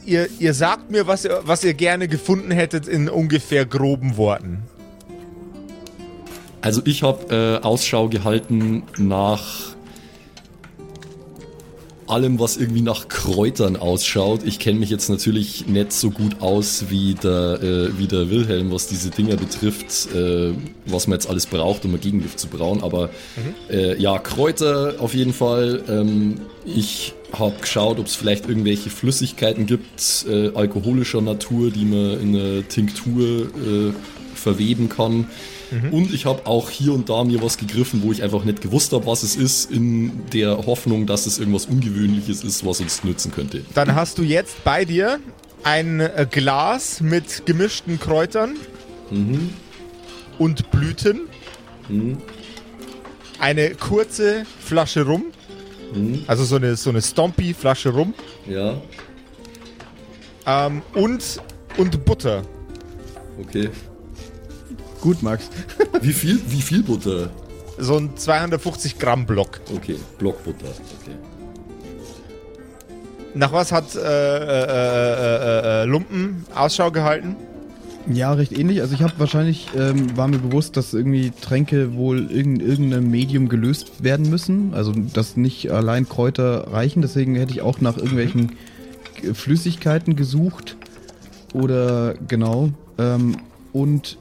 ihr, ihr sagt mir, was ihr, was ihr gerne gefunden hättet in ungefähr groben Worten. Also ich habe äh, Ausschau gehalten nach allem, was irgendwie nach Kräutern ausschaut. Ich kenne mich jetzt natürlich nicht so gut aus wie der, äh, wie der Wilhelm, was diese Dinger betrifft, äh, was man jetzt alles braucht, um ein Gegengift zu brauen. Aber äh, ja, Kräuter auf jeden Fall. Ähm, ich habe geschaut, ob es vielleicht irgendwelche Flüssigkeiten gibt, äh, alkoholischer Natur, die man in eine Tinktur äh, verweben kann. Und ich habe auch hier und da mir was gegriffen, wo ich einfach nicht gewusst habe, was es ist, in der Hoffnung, dass es irgendwas Ungewöhnliches ist, was uns nützen könnte. Dann hast du jetzt bei dir ein Glas mit gemischten Kräutern und Blüten. Eine kurze Flasche Rum. Also so eine, so eine Stompy-Flasche Rum. Ja, Ähm, und, und Butter. okay. Gut, Max. Wie viel, wie viel Butter? So ein 250 Gramm Block. Okay, Blockbutter. Okay. Nach was hat äh, äh, äh, äh, Lumpen Ausschau gehalten? Ja, recht ähnlich. Also ich habe wahrscheinlich, ähm, war mir bewusst, dass irgendwie Tränke wohl in irgendeinem Medium gelöst werden müssen. Also dass nicht allein Kräuter reichen. Deswegen hätte ich auch nach irgendwelchen Flüssigkeiten gesucht. Oder genau. Ähm, und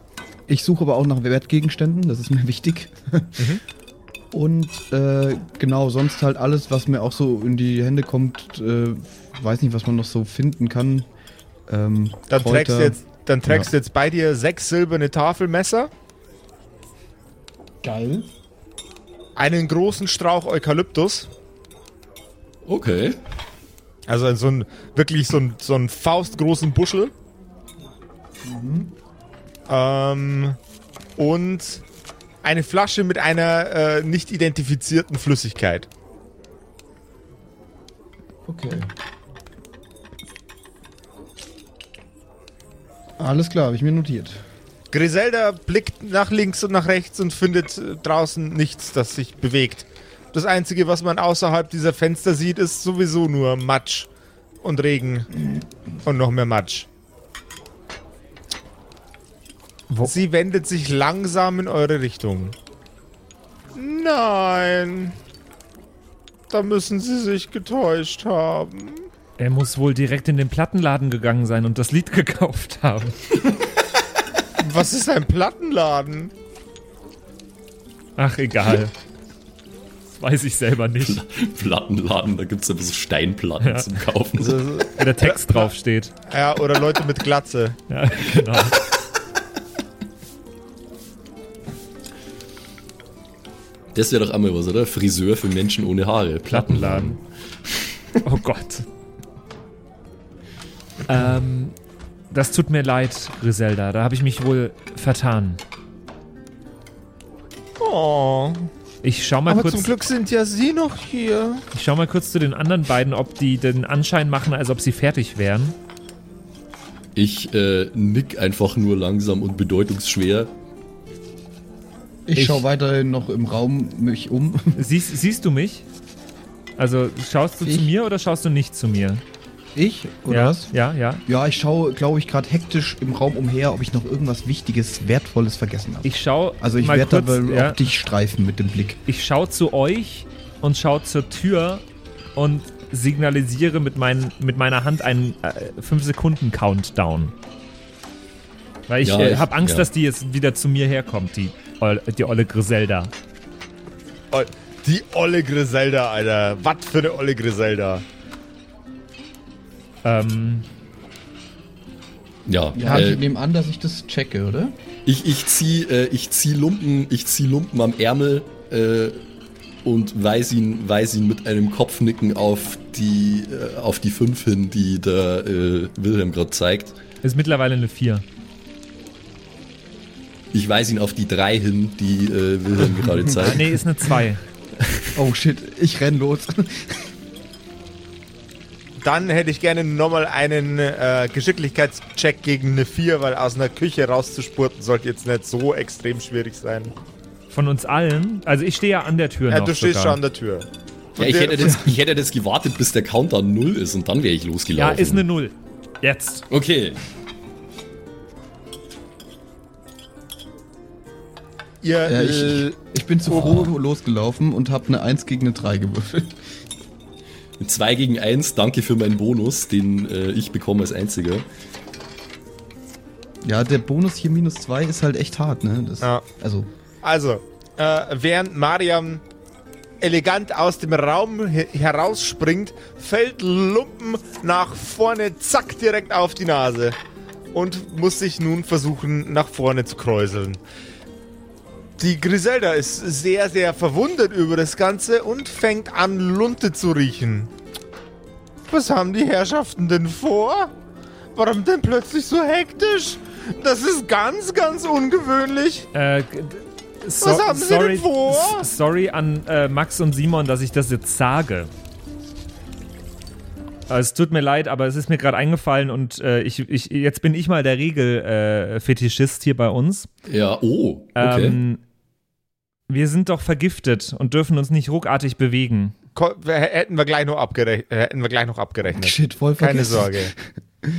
ich suche aber auch nach Wertgegenständen. Das ist mir [laughs] wichtig. Und äh, genau, sonst halt alles, was mir auch so in die Hände kommt, äh, weiß nicht, was man noch so finden kann. Ähm, Dann Kräuter. trägst du jetzt, dann trägst Ja. du jetzt bei dir sechs silberne Tafelmesser, Geil. einen großen Strauch Eukalyptus, Okay. also so ein, wirklich so ein, so ein faustgroßen Buschel. Ähm, und eine Flasche mit einer äh, nicht identifizierten Flüssigkeit. Okay. Alles klar, habe ich mir notiert. Griselda blickt nach links und nach rechts und findet äh, draußen nichts, das sich bewegt. Das Einzige, was man außerhalb dieser Fenster sieht, ist sowieso nur Matsch und Regen und noch mehr Matsch. Sie wendet sich langsam in eure Richtung. Nein. Da müssen sie sich getäuscht haben. Er muss wohl direkt in den Plattenladen gegangen sein und das Lied [laughs] gekauft haben. Was ist ein Plattenladen? Ach, egal. Das weiß ich selber nicht, Plattenladen, da gibt es aber so Steinplatten Ja. zum Kaufen. wo der Text draufsteht. Ja, oder Leute mit Glatze. Ja, [laughs] genau. Das wäre doch einmal was, oder? Friseur für Menschen ohne Haare. Plattenladen. [laughs] Oh Gott. Ähm, das tut mir leid, Griselda. Da habe ich mich wohl vertan. Oh. Ich schau mal Aber kurz. zum Glück sind ja Sie noch hier. Ich schau mal kurz zu den anderen beiden, ob die den Anschein machen, als ob sie fertig wären. Ich äh, nick einfach nur langsam und bedeutungsschwer. Ich, Ich- schaue weiterhin noch im Raum mich um. [laughs] Siehst, siehst du mich? Also schaust du zu Ich? mir oder schaust du nicht zu mir? Ich? Oder ja, was? ja, ja. Ja, ich schaue, glaube ich, gerade hektisch im Raum umher, ob ich noch irgendwas Wichtiges, Wertvolles vergessen habe. Ich schau Also ich werde dabei ja, auch dich streifen mit dem Blick. ich schau zu euch und schau zur Tür und signalisiere mit, mein, mit meiner Hand einen 5 Sekunden Countdown. Weil ich, Ja, äh, ich- habe Angst, ja. dass die jetzt wieder zu mir herkommt, die, die olle Griselda. Die olle Griselda, Alter. Was für eine olle Griselda. Ähm, Ja, Ja, äh, ich nehme an, dass ich das checke, oder? ich, ich zieh, äh, ich zieh Lumpen, ich zieh Lumpen am Ärmel äh, und weise ihn, weise ihn mit einem Kopfnicken auf die, äh, auf die fünf hin, die der äh, Wilhelm gerade zeigt. ist mittlerweile eine 4. Ich weise ihn auf die drei hin, die äh, Wilhelm gerade zeigt. Nee, ist eine 2. Oh shit, ich renn los. Dann hätte ich gerne nochmal einen äh, Geschicklichkeitscheck gegen eine 4, weil aus einer Küche rauszuspurten sollte jetzt nicht so extrem schwierig sein. Von uns allen. Also ich stehe ja an der Tür Ja, noch du stehst sogar. schon an der Tür. Ja, ich hätte, das, ich hätte das gewartet, bis der Countdown null ist und dann wäre ich Ja, losgelaufen. ist eine 0. Jetzt. Okay, Ihr, Ja, äh, ich, ich bin zu froh losgelaufen und habe eine 1 gegen eine 3 gewürfelt. mit 2 gegen 1, danke für meinen Bonus, den äh, ich bekomme als einziger. Ja, der Bonus hier minus 2 ist halt echt hart, ne? Das, Ja. Also, Also, äh, während Mariam elegant aus dem Raum he herausspringt, fällt Lumpen nach vorne, zack, direkt auf die Nase und muss sich nun versuchen, nach vorne zu kräuseln. Die Griselda ist sehr, sehr verwundert über das Ganze und fängt an, Lunte zu riechen. Was haben die Herrschaften denn vor? Warum denn plötzlich so hektisch? Das ist ganz, ganz ungewöhnlich. Äh, so, Was haben Sie sorry, denn vor? Sorry an äh, Max und Simon, dass ich das jetzt sage. Äh, Es tut mir leid, aber es ist mir gerade eingefallen und äh, ich, ich, jetzt bin ich mal der Regelfetischist äh, hier bei uns. Ja, oh, okay. Ähm, wir sind doch vergiftet und dürfen uns nicht ruckartig bewegen. Ko- wir- Hätten wir gleich noch, abgerech äh, hätten wir gleich noch abgerechnet. Shit, voll Keine vergessen. Sorge.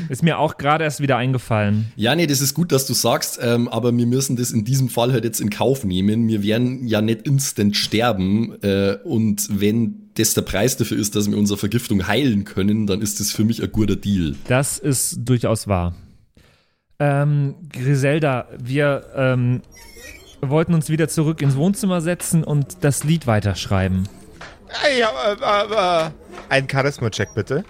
Ist mir auch gerade erst wieder eingefallen. Ja, nee, das ist gut, dass du sagst, ähm, aber wir müssen das in diesem Fall halt jetzt in Kauf nehmen. Wir werden ja nicht instant sterben äh, und wenn das der Preis dafür ist, dass wir unsere Vergiftung heilen können, dann ist das für mich ein guter Deal. Das ist durchaus wahr. Ähm, Griselda, wir ähm, wollten uns wieder zurück ins Wohnzimmer setzen und das Lied weiterschreiben. Ey, ja, äh, äh, äh, ein Charisma-Check bitte.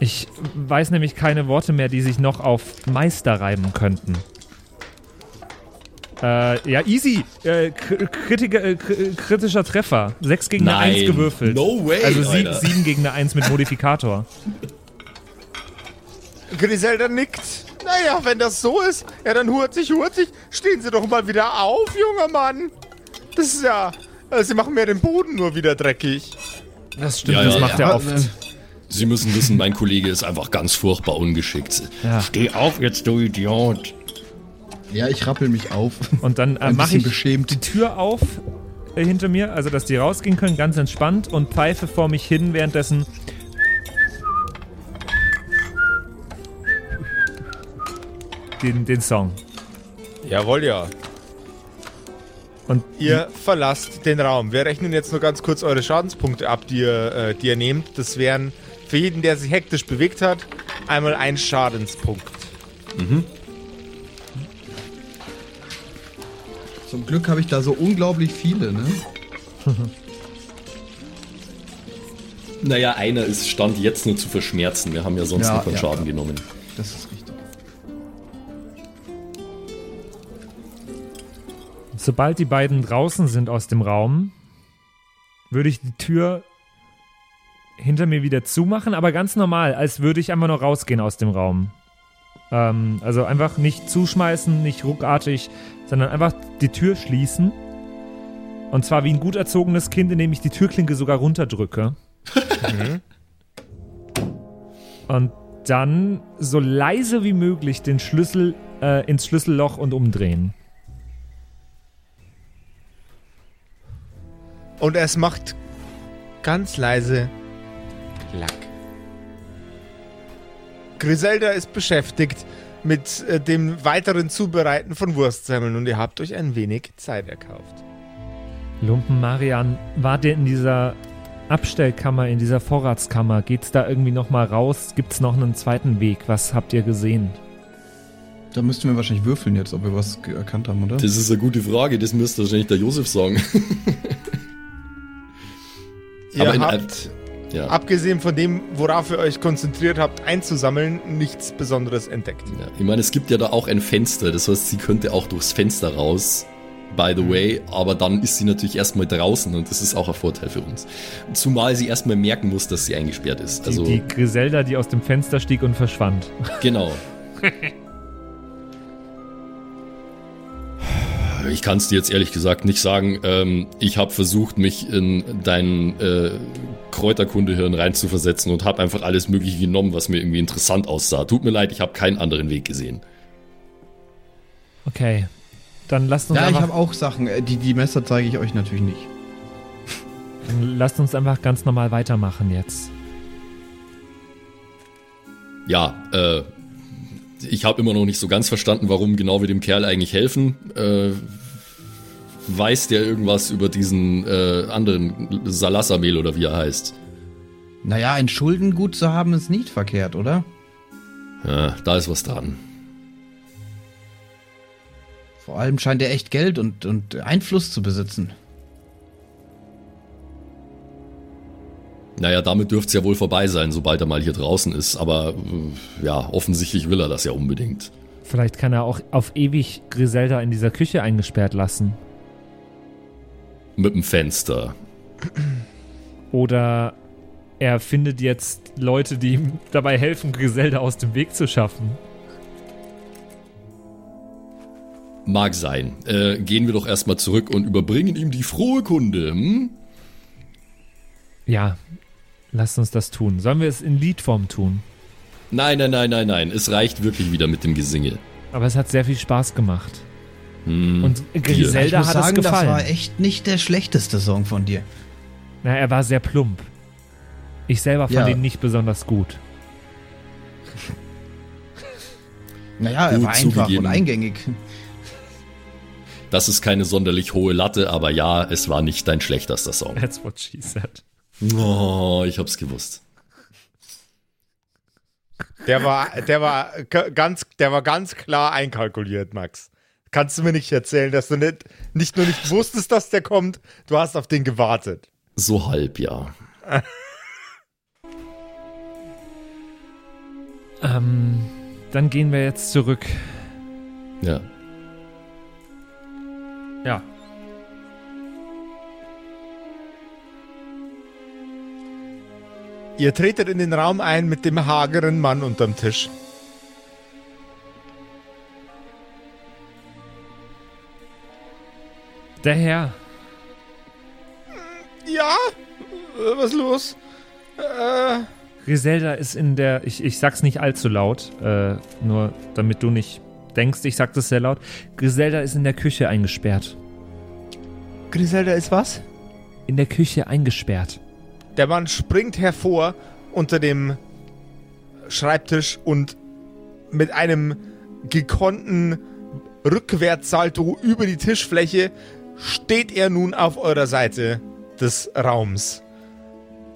Ich weiß nämlich keine Worte mehr, die sich noch auf Meister reiben könnten. Äh, ja, easy. Äh, kr- kritiker, äh, kr- kritischer Treffer. 6 gegen eine Nein. 1 gewürfelt. No way, Also sie, Alter. 7 gegen eine 1 mit Modifikator. Griselda nickt. Naja, wenn das so ist, ja dann hurtig, hurtig. Stehen Sie doch mal wieder auf, junger Mann. Das ist ja... äh, Sie machen mir den Boden nur wieder dreckig. Das stimmt, Ja, das ja, macht ja. er oft. Sie müssen wissen, mein Kollege ist einfach ganz furchtbar ungeschickt. Ja. Steh auf jetzt, du Idiot. Ja, ich rappel mich auf. Und dann äh, mache ich beschämt. die Tür auf äh, hinter mir, also dass die rausgehen können, ganz entspannt und pfeife vor mich hin, währenddessen den, den Song. Jawohl, ja. Und Ihr verlasst den Raum. Wir rechnen jetzt nur ganz kurz eure Schadenspunkte ab, die ihr, äh, die ihr nehmt. Das wären für jeden, der sich hektisch bewegt hat, einmal ein Schadenspunkt. Zum Glück habe ich da so unglaublich viele, ne? [laughs] Naja, einer ist Stand jetzt nur zu verschmerzen. Wir haben ja sonst Ja, noch einen ja, Schaden ja. genommen. Das ist sobald die beiden draußen sind aus dem Raum, würde ich die Tür hinter mir wieder zumachen, aber ganz normal, als würde ich einfach nur rausgehen aus dem Raum. Ähm, also einfach nicht zuschmeißen, nicht ruckartig, sondern einfach die Tür schließen. Und zwar wie ein gut erzogenes Kind, indem ich die Türklinke sogar runterdrücke. [laughs] Und dann so leise wie möglich den Schlüssel äh, ins Schlüsselloch und umdrehen. Und es macht ganz leise Klack. Griselda ist beschäftigt mit äh, dem weiteren Zubereiten von Wurstsemmeln und ihr habt euch ein wenig Zeit erkauft. Lumpen Marian, wart ihr in dieser Abstellkammer, in dieser Vorratskammer? Geht's da irgendwie nochmal raus? Gibt's noch einen zweiten Weg? Was habt ihr gesehen? Da müssten wir wahrscheinlich würfeln jetzt, ob wir was erkannt haben, oder? Das ist eine gute Frage, das müsste wahrscheinlich der Josef sagen. [laughs] Ihr Aber in habt, Ja. abgesehen von dem, worauf ihr euch konzentriert habt, einzusammeln, nichts Besonderes entdeckt. Ja, ich meine, es gibt ja da auch ein Fenster, das heißt, sie könnte auch durchs Fenster raus, by the way, aber dann ist sie natürlich erstmal draußen und das ist auch ein Vorteil für uns. Zumal sie erstmal merken muss, dass sie eingesperrt ist. Die, Also, die Griselda, die aus dem Fenster stieg und verschwand. genau. [laughs] Ich kann es dir jetzt ehrlich gesagt nicht sagen. Ähm, ich habe versucht, mich in dein äh, Kräuterkundehirn reinzuversetzen und habe einfach alles Mögliche genommen, was mir irgendwie interessant aussah. Tut mir leid, ich habe keinen anderen Weg gesehen. Okay. Dann lasst uns, Ja, ich habe auch Sachen. Äh, Die, die Messer zeige ich euch natürlich nicht. [laughs] dann lasst uns einfach ganz normal weitermachen jetzt. ja, äh, ich habe immer noch nicht so ganz verstanden, warum genau wir dem Kerl eigentlich helfen. Äh, weiß der irgendwas über diesen äh, anderen Salassamel oder wie er heißt? Naja, ein Schuldengut zu haben ist nicht verkehrt, oder? Ja, da ist was dran. Vor allem scheint er echt Geld und, und Einfluss zu besitzen. Naja, damit dürfte es ja wohl vorbei sein, sobald er mal hier draußen ist. Aber äh, ja, offensichtlich will er das ja unbedingt. Vielleicht kann er auch auf ewig Griselda in dieser Küche eingesperrt lassen. Mit dem Fenster. Oder er findet jetzt Leute, die ihm dabei helfen, Griselda aus dem Weg zu schaffen. mag sein. Äh, gehen wir doch erstmal zurück und überbringen ihm die frohe Kunde. Hm? Ja, lasst uns das tun. Sollen wir es in Liedform tun? Nein, nein, nein, nein, nein. Es reicht wirklich wieder mit dem Gesinge. Aber es hat sehr viel Spaß gemacht. Hm, Und Griselda hat sagen, es das gefallen. war echt nicht der schlechteste Song von dir. Na, er war sehr plump. Ich selber fand Ja. ihn nicht besonders gut. Naja, er Gut war einfach zugegeben. und eingängig. Das ist keine sonderlich hohe Latte, aber ja, es war nicht dein schlechtester Song. That's what she said. Oh, ich hab's gewusst. Der war, der war ganz, der war ganz klar einkalkuliert, Max. Kannst du mir nicht erzählen, dass du nicht, nicht nur nicht wusstest, dass der kommt, du hast auf den gewartet. So halb, ja. Ähm, dann gehen wir jetzt zurück. Ja. Ja. Ihr tretet in den Raum ein mit dem hageren Mann unterm Tisch. Der Herr. Ja? Was los? Äh, Griselda ist in der. Ich, ich sag's nicht allzu laut, äh, nur damit du nicht denkst, ich sag das sehr laut. Griselda ist in der Küche eingesperrt. Griselda ist was? In der Küche eingesperrt. Der Mann springt hervor unter dem Schreibtisch und mit einem gekonnten Rückwärtssalto über die Tischfläche steht er nun auf eurer Seite des Raums.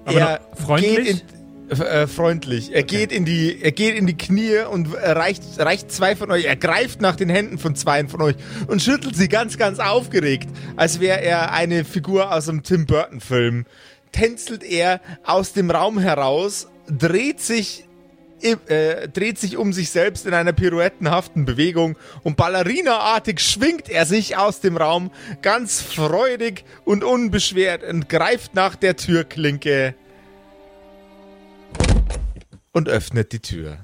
Aber er freundlich? Geht in, äh, freundlich. Er geht in die, er geht in die Knie und reicht, reicht zwei von euch. Er greift nach den Händen von zweien von euch und schüttelt sie ganz, ganz aufgeregt, als wäre er eine Figur aus einem Tim Burton Film. Tänzelt er aus dem Raum heraus, dreht sich äh, dreht sich um sich selbst in einer pirouettenhaften Bewegung und ballerinaartig schwingt er sich aus dem Raum ganz freudig und unbeschwert und greift nach der Türklinke und öffnet die Tür.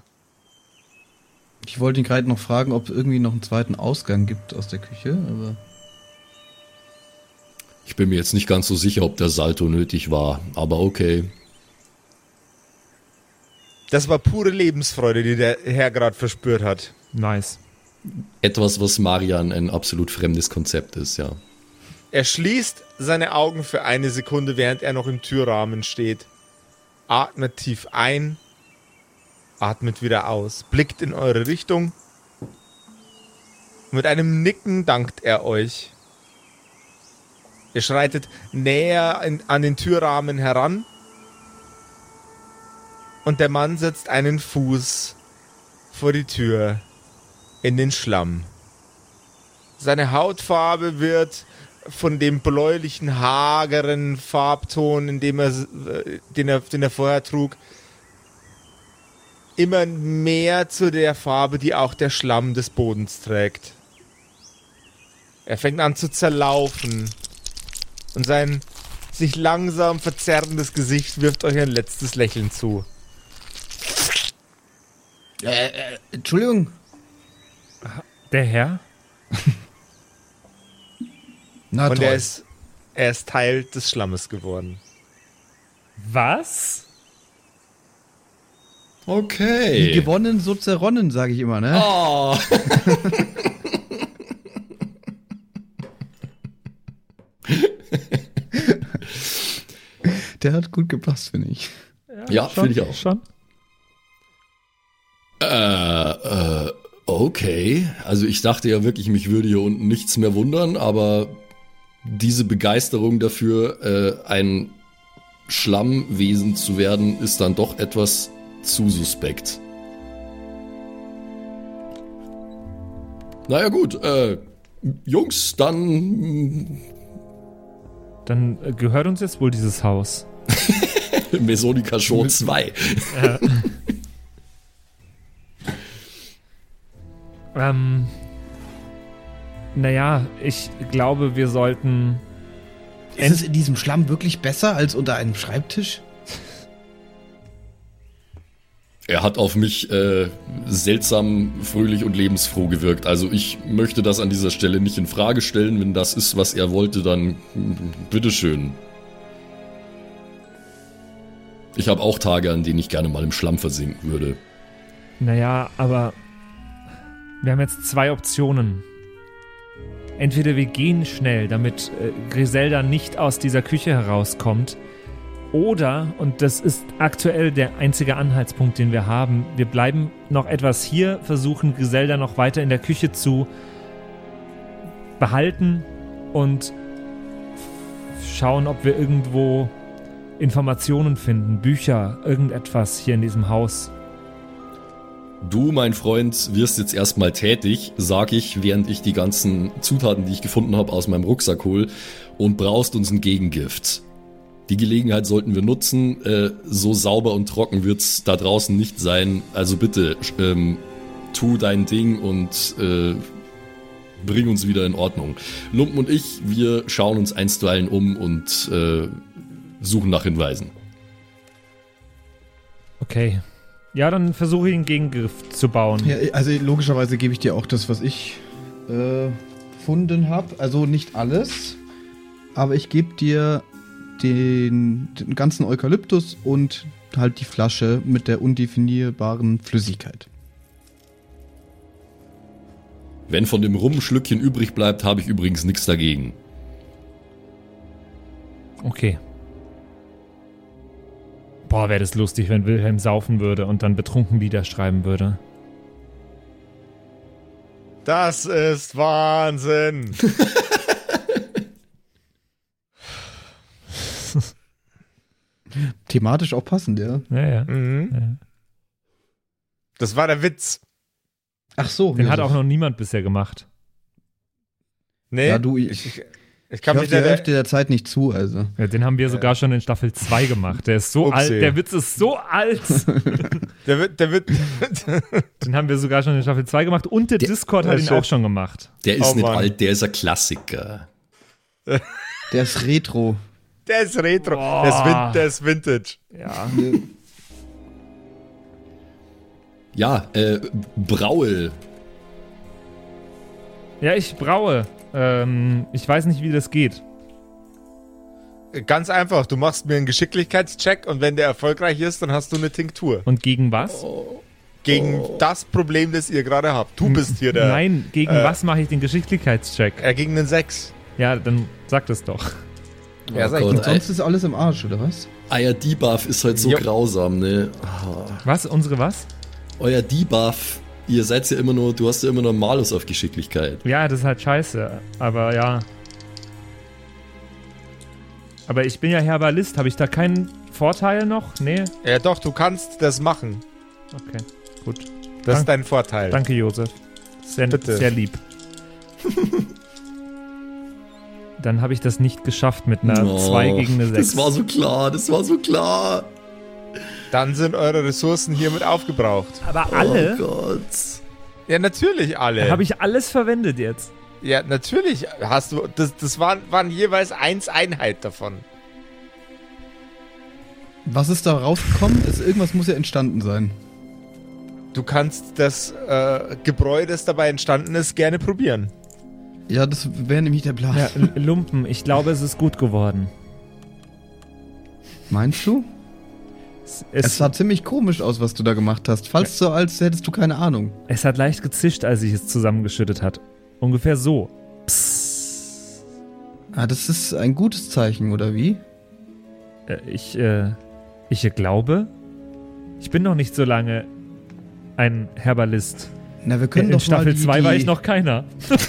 Ich wollte ihn gerade noch fragen, ob es irgendwie noch einen zweiten Ausgang gibt aus der Küche, aber. Ich bin mir jetzt nicht ganz so sicher, ob der Salto nötig war, aber okay. Das war pure Lebensfreude, die der Herr gerade verspürt hat. Nice. Etwas, was Marian ein absolut fremdes Konzept ist, ja. Er schließt seine Augen für eine Sekunde, während er noch im Türrahmen steht. Atmet tief ein, atmet wieder aus, blickt in eure Richtung. Mit einem Nicken dankt er euch. Ihr schreitet näher in, an den Türrahmen heran. Und der Mann setzt einen Fuß vor die Tür in den Schlamm. Seine Hautfarbe wird von dem bläulichen, hageren Farbton, in dem er, äh, den, er, den er vorher trug, immer mehr zu der Farbe, die auch der Schlamm des Bodens trägt. Er fängt an zu zerlaufen und sein sich langsam verzerrendes Gesicht wirft euch ein letztes Lächeln zu. Äh, äh, Entschuldigung. Der Herr? [laughs] Na und toll. er ist, er ist Teil des Schlammes geworden. Was? Wie Okay. gewonnen, so zerronnen, sage ich immer, ne? Oh. [laughs] Der hat gut gepasst, finde ich. Ja, finde ich auch. Schon? Äh, äh, okay. Also ich dachte ja wirklich, mich würde hier unten nichts mehr wundern, aber diese Begeisterung dafür, äh, ein Schlammwesen zu werden, ist dann doch etwas zu suspekt. Naja gut, äh, Jungs, dann Dann gehört uns jetzt wohl dieses Haus. [laughs] Mesonica Show 2. [laughs] Ähm. Naja, ich glaube, wir sollten. Ist es in diesem Schlamm wirklich besser als unter einem Schreibtisch? Er hat auf mich äh, seltsam fröhlich und lebensfroh gewirkt. Also ich möchte das an dieser Stelle nicht in Frage stellen. Wenn das ist, was er wollte, dann mm, bitteschön. Ich habe auch Tage, an denen ich gerne mal im Schlamm versinken würde. Naja, aber wir haben jetzt zwei Optionen. Entweder wir gehen schnell, damit äh, Griselda nicht aus dieser Küche herauskommt, oder, und das ist aktuell der einzige Anhaltspunkt, den wir haben, wir bleiben noch etwas hier, versuchen Griselda noch weiter in der Küche zu behalten und schauen, ob wir irgendwo Informationen finden, Bücher, irgendetwas hier in diesem Haus. Du, mein Freund, wirst jetzt erstmal tätig, sag ich, während ich die ganzen Zutaten, die ich gefunden habe, aus meinem Rucksack hol und brauchst uns ein Gegengift. Die Gelegenheit sollten wir nutzen. Äh, so sauber und trocken wird's da draußen nicht sein. Also bitte, ähm, tu dein Ding und äh, bring uns wieder in Ordnung. Lumpen und ich, wir schauen uns einstweilen um und äh, suchen nach Hinweisen. Okay. Ja, dann versuche ich einen Gegengriff zu bauen. Ja, also logischerweise gebe ich dir auch das, was ich äh, gefunden habe. Also nicht alles, aber ich gebe dir den, den ganzen Eukalyptus und halt die Flasche mit der undefinierbaren Flüssigkeit. Wenn von dem Rum ein Schlückchen übrig bleibt, habe ich übrigens nichts dagegen. Okay. Boah, wäre das lustig, wenn Wilhelm saufen würde und dann betrunken Lieder schreiben würde. Das ist Wahnsinn. [laughs] [laughs] Thematisch auch passend, ja. Ja, ja. Mhm. ja. Das war der Witz. Ach so. Den ja, hat auch noch niemand bisher gemacht. Nee, Ja, du, ich, ich, ich ich kann hab mich die da Hälfte der Zeit nicht zu, also. Ja, den haben wir sogar schon in Staffel 2 gemacht. Der ist so Upsi. alt, der Witz ist so alt. [laughs] Der wird, der wird, [laughs] Den haben wir sogar schon in Staffel 2 gemacht und der, Der- Discord hat ihn shit. auch schon gemacht. Der ist Oh nicht Mann. alt, der ist ein Klassiker. Der ist Retro. Der ist Retro. Boah. Der ist, Vin, der ist Vintage. Ja. Ja, äh, Braue. Ja, ich braue. Ähm, ich weiß nicht, wie das geht. Ganz einfach, du machst mir einen Geschicklichkeitscheck und wenn der erfolgreich ist, dann hast du eine Tinktur. Und gegen was? Gegen das Problem, das ihr gerade habt. Du bist hier der. Nein, gegen äh, was mache ich den Geschicklichkeitscheck? Er gegen einen 6. Ja, dann sag das doch. Ja, sag ich Gott, sonst ist alles im Arsch, oder was? Euer Debuff ist halt so Jo. grausam, ne? Ah. Was? Unsere was? Euer Debuff, ihr seid ja immer nur, du hast ja immer nur einen Malus auf Geschicklichkeit. Ja, das ist halt scheiße. Aber ja. Aber ich bin ja Herbalist. Habe ich da keinen Vorteil noch? Nee? Ja, doch, du kannst das machen. Okay, gut. Das ist Dank- dein Vorteil. Danke, Josef. Sehr, Bitte. sehr lieb. [laughs] Dann habe ich das nicht geschafft mit einer Oh, 2 gegen eine 6. Das war so klar, das war so klar. Dann sind eure Ressourcen hiermit aufgebraucht. Aber alle? Oh Gott. Ja, natürlich alle. Habe ich alles verwendet jetzt? ja, natürlich hast du. Das, das waren, waren jeweils eins Einheit davon. Was ist da rausgekommen? Es, irgendwas muss ja entstanden sein. Du kannst das äh, Gebräu, das dabei entstanden ist, gerne probieren. Ja, das wäre nämlich der Plan. Ja, Lumpen, ich glaube, es ist gut geworden. Meinst du? Es, Es es, sah ziemlich komisch aus, was du da gemacht hast. Falls so, als hättest du keine Ahnung. es hat leicht gezischt, als ich es zusammengeschüttet hat. Ungefähr so. Ah, das ist ein gutes Zeichen, oder wie? Äh, ich, äh, ich glaube, ich bin noch nicht so lange ein Herbalist. Na, wir können In doch Staffel mal die, 2 war ich noch keiner. [laughs]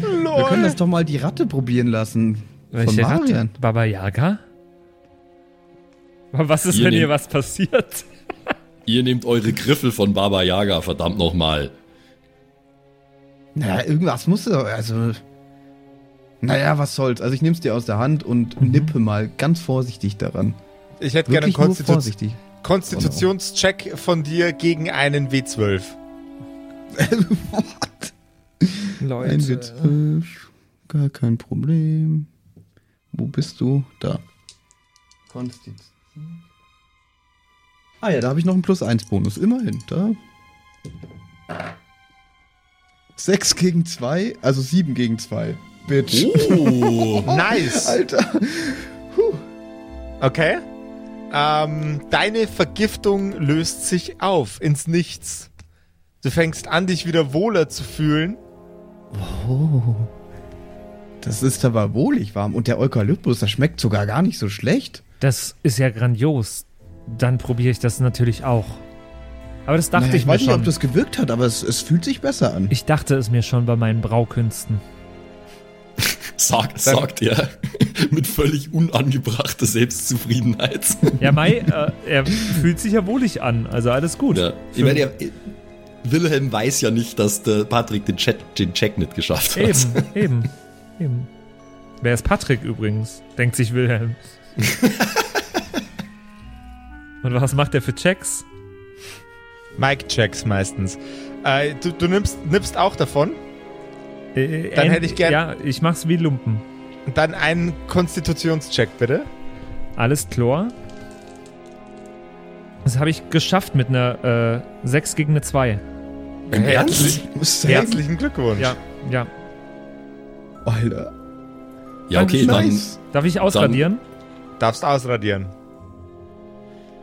Wir können das doch mal die Ratte probieren lassen. Von Welche Ratte? Marian. Baba Yaga? Was ist, Ihr wenn hier was passiert? [laughs] Ihr nehmt eure Griffel von Baba Yaga, verdammt nochmal. Naja, irgendwas muss doch, also. Naja, was soll's. Also ich nehm's dir aus der Hand und nippe mal ganz vorsichtig daran. Ich hätte gerne einen Wirklich Konstitu vorsichtig. Konstitutionscheck von dir gegen einen W12. What? Ein W12. Gar kein Problem. Wo bist du? Da. Konstitution. Ah ja, da habe ich noch einen Plus-1-Bonus. Immerhin. Da. 6 gegen 2, also 7 gegen 2. Bitch. Oh, Nice. [laughs] Alter. Okay. Ähm, deine Vergiftung löst sich auf ins Nichts. Du fängst an, dich wieder wohler zu fühlen. Oh. Das ist aber wohlig warm. Und der Eukalyptus, das schmeckt sogar gar nicht so schlecht. Das ist ja grandios. Dann probiere ich das natürlich auch. Aber das dachte Naja, ich, ich mir weiß nicht, schon. ob das gewirkt hat, aber es, es fühlt sich besser an. ich dachte es mir schon bei meinen Braukünsten. [laughs] sagt, sagt er [laughs] mit völlig unangebrachter Selbstzufriedenheit. Ja, Mai, [laughs] äh, er fühlt sich ja wohlig an. Also alles gut. Ja. Ich meine, er, Wilhelm weiß ja nicht, dass der Patrick den, Chat, den Check nicht geschafft hat. Eben, eben, eben. Wer ist Patrick übrigens? Denkt sich Wilhelm. Und was macht er für Checks? Mike-Checks meistens. Äh, du du nimmst, nimmst auch davon. Äh, Dann hätte ich gern- Ja, ich mach's wie Lumpen. Dann einen Konstitutionscheck, bitte. Alles klar. Das habe ich geschafft mit einer äh, 6 gegen eine 2. Im Herzlich, Ernst? Herzlichen Glückwunsch. Ja, ja. Alter. Ja, okay, Nice. Darf ich ausradieren? Darfst ausradieren.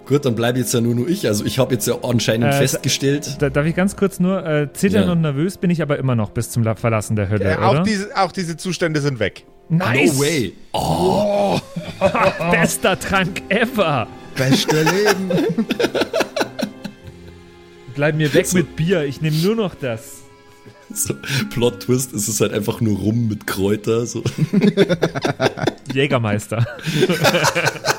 Gut, dann bleibe jetzt ja nur, nur ich. Also ich habe jetzt ja anscheinend Äh, festgestellt. Da, darf ich ganz kurz nur äh, zittern Ja. und nervös bin ich aber immer noch bis zum La- Verlassen der Hölle, Äh, oder? auch, diese, auch diese Zustände sind weg. nice! No way. Oh, [laughs] Bester Trank ever! Beste Leben. Bleib mir weg mit Bier, ich nehme nur noch das. so, Plot Twist, es ist halt einfach nur rum mit Kräuter. So. Jägermeister. [laughs]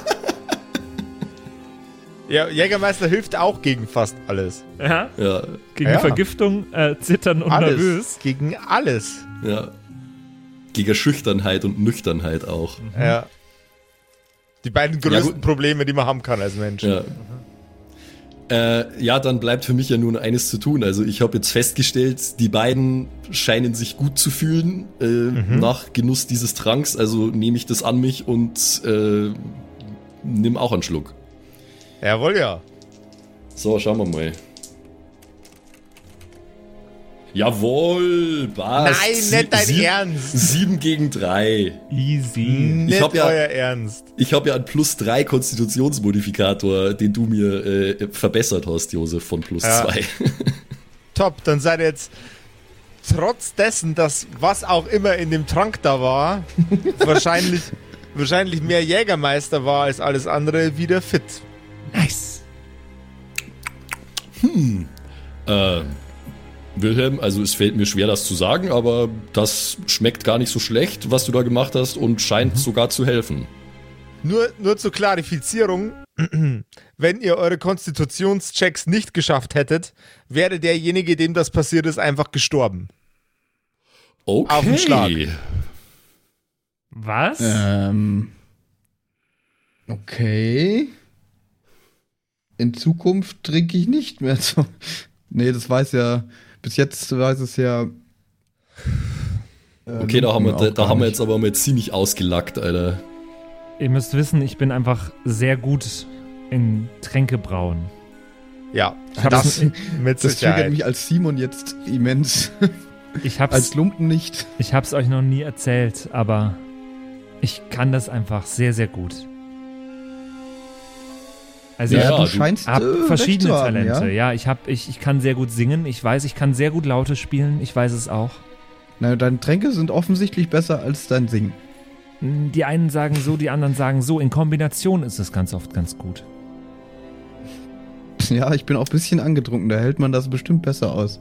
Ja, Jägermeister hilft auch gegen fast alles. Ja? Ja, Gegen Ja. Vergiftung, äh, Zittern und alles. nervös. Gegen alles. ja. Gegen Schüchternheit und Nüchternheit auch. Ja. Die beiden Ja, größten gut. Probleme, die man haben kann als Mensch. Ja. Äh, ja, dann bleibt für mich ja nur noch eines zu tun. Also ich habe jetzt festgestellt, die beiden scheinen sich gut zu fühlen äh, nach Genuss dieses Tranks. Also nehme ich das an mich und äh, nimm auch einen Schluck. Jawohl, ja. So, schauen wir mal. Jawohl, was? Nein, nicht dein Ernst. Sieben gegen drei. Easy. Nicht hab ja- euer Ernst. Ich habe ja einen plus drei Konstitutionsmodifikator, den du mir äh, verbessert hast, Josef, von plus Ja. zwei. [laughs] Top, dann seid ihr jetzt trotz dessen, dass was auch immer in dem Trank da war, wahrscheinlich, [laughs] wahrscheinlich mehr Jägermeister war als alles andere, wieder fit. Nice. Äh, Wilhelm, also es fällt mir schwer, das zu sagen, aber das schmeckt gar nicht so schlecht, was du da gemacht hast und scheint sogar zu helfen. Nur, nur zur Klarifizierung, [clears throat] wenn ihr eure Konstitutionschecks nicht geschafft hättet, wäre derjenige, dem das passiert ist, einfach gestorben. Okay. Auf den Schlag. Was? ähm. Okay. In Zukunft trinke ich nicht mehr. [laughs] So. Nee, das weiß ja. Bis jetzt weiß es ja. äh, Okay, da haben wir, da, da haben wir nicht. jetzt aber mal ziemlich ausgelackt, Alter. Ihr müsst wissen, ich bin einfach sehr gut in Tränke brauen. Ja, Ich das das- mit Das triggert mich als Simon jetzt immens. [laughs] Ich hab's, als Lumpen nicht. ich hab's euch noch nie erzählt, aber ich kann das einfach sehr, sehr gut. Also Ja, du scheinst hab äh, verschiedene haben, Talente. Ja? Ja, ich hab, ich, ich kann sehr gut singen. Ich weiß, ich kann sehr gut Laute spielen. Ich weiß es auch. Na, deine Tränke sind offensichtlich besser als dein Singen. Die einen sagen so, die anderen sagen so. In Kombination ist es ganz oft ganz gut. Ja, ich bin auch ein bisschen angetrunken, da hält man das bestimmt besser aus.